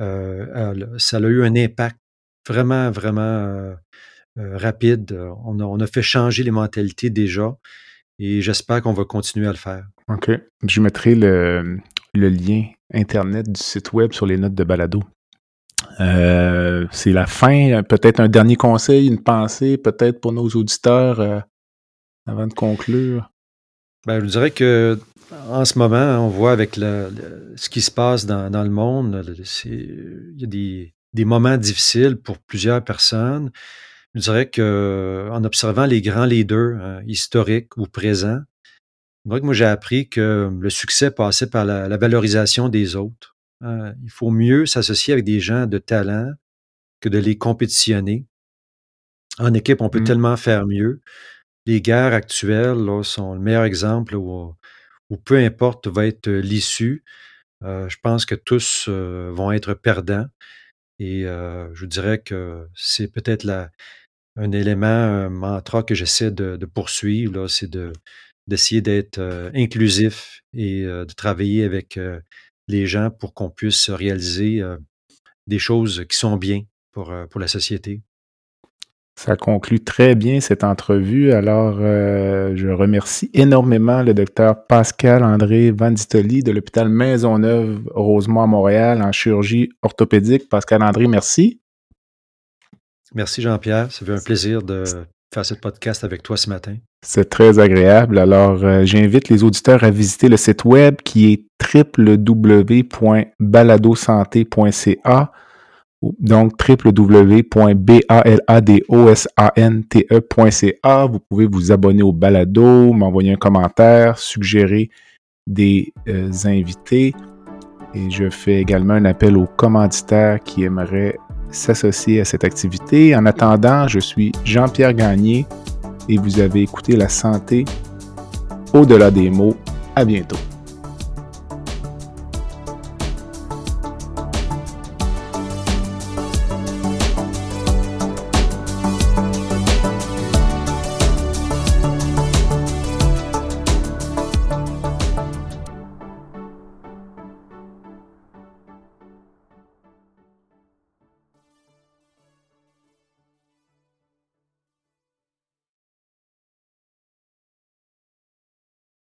euh, ça a eu un impact vraiment, vraiment rapide. On a, fait changer les mentalités déjà et j'espère qu'on va continuer à le faire.
OK. Je mettrai le lien Internet du site web sur les notes de balado. Euh, c'est la fin. Peut-être un dernier conseil, une pensée, peut-être pour nos auditeurs euh, avant de conclure.
Ben, je dirais que en ce moment, on voit avec ce qui se passe dans, le monde, il y a des, moments difficiles pour plusieurs personnes. Je dirais qu'en observant les grands leaders hein, historiques ou présents, moi j'ai appris que le succès passait par la, valorisation des autres. Hein. il faut mieux s'associer avec des gens de talent que de les compétitionner. En équipe, on peut mmh. tellement faire mieux les guerres actuelles sont le meilleur exemple où, peu importe va être l'issue, euh, je pense que tous euh, vont être perdants. Et euh, je dirais que c'est peut-être un élément, un mantra que j'essaie de, poursuivre, c'est d'essayer d'être inclusif et de travailler avec les gens pour qu'on puisse réaliser des choses qui sont bien pour, pour la société.
Ça conclut très bien cette entrevue. Alors, euh, je remercie énormément le docteur Pascal-André Vanditoli de l'hôpital Maisonneuve-Rosemont à Montréal en chirurgie orthopédique. Pascal-André, merci.
Merci Jean-Pierre. Ça fait un plaisir de ce podcast avec toi ce matin.
C'est très agréable. Alors, euh, j'invite les auditeurs à visiter le site web qui est www.baladosanté.ca donc www.baladosante.ca. Vous pouvez vous abonner au balado, m'envoyer un commentaire, suggérer des euh, invités. Et je fais également un appel aux commanditaires qui aimeraient s'associer à cette activité. En attendant, je suis Jean-Pierre Gagné et vous avez écouté La santé au-delà des mots. À bientôt.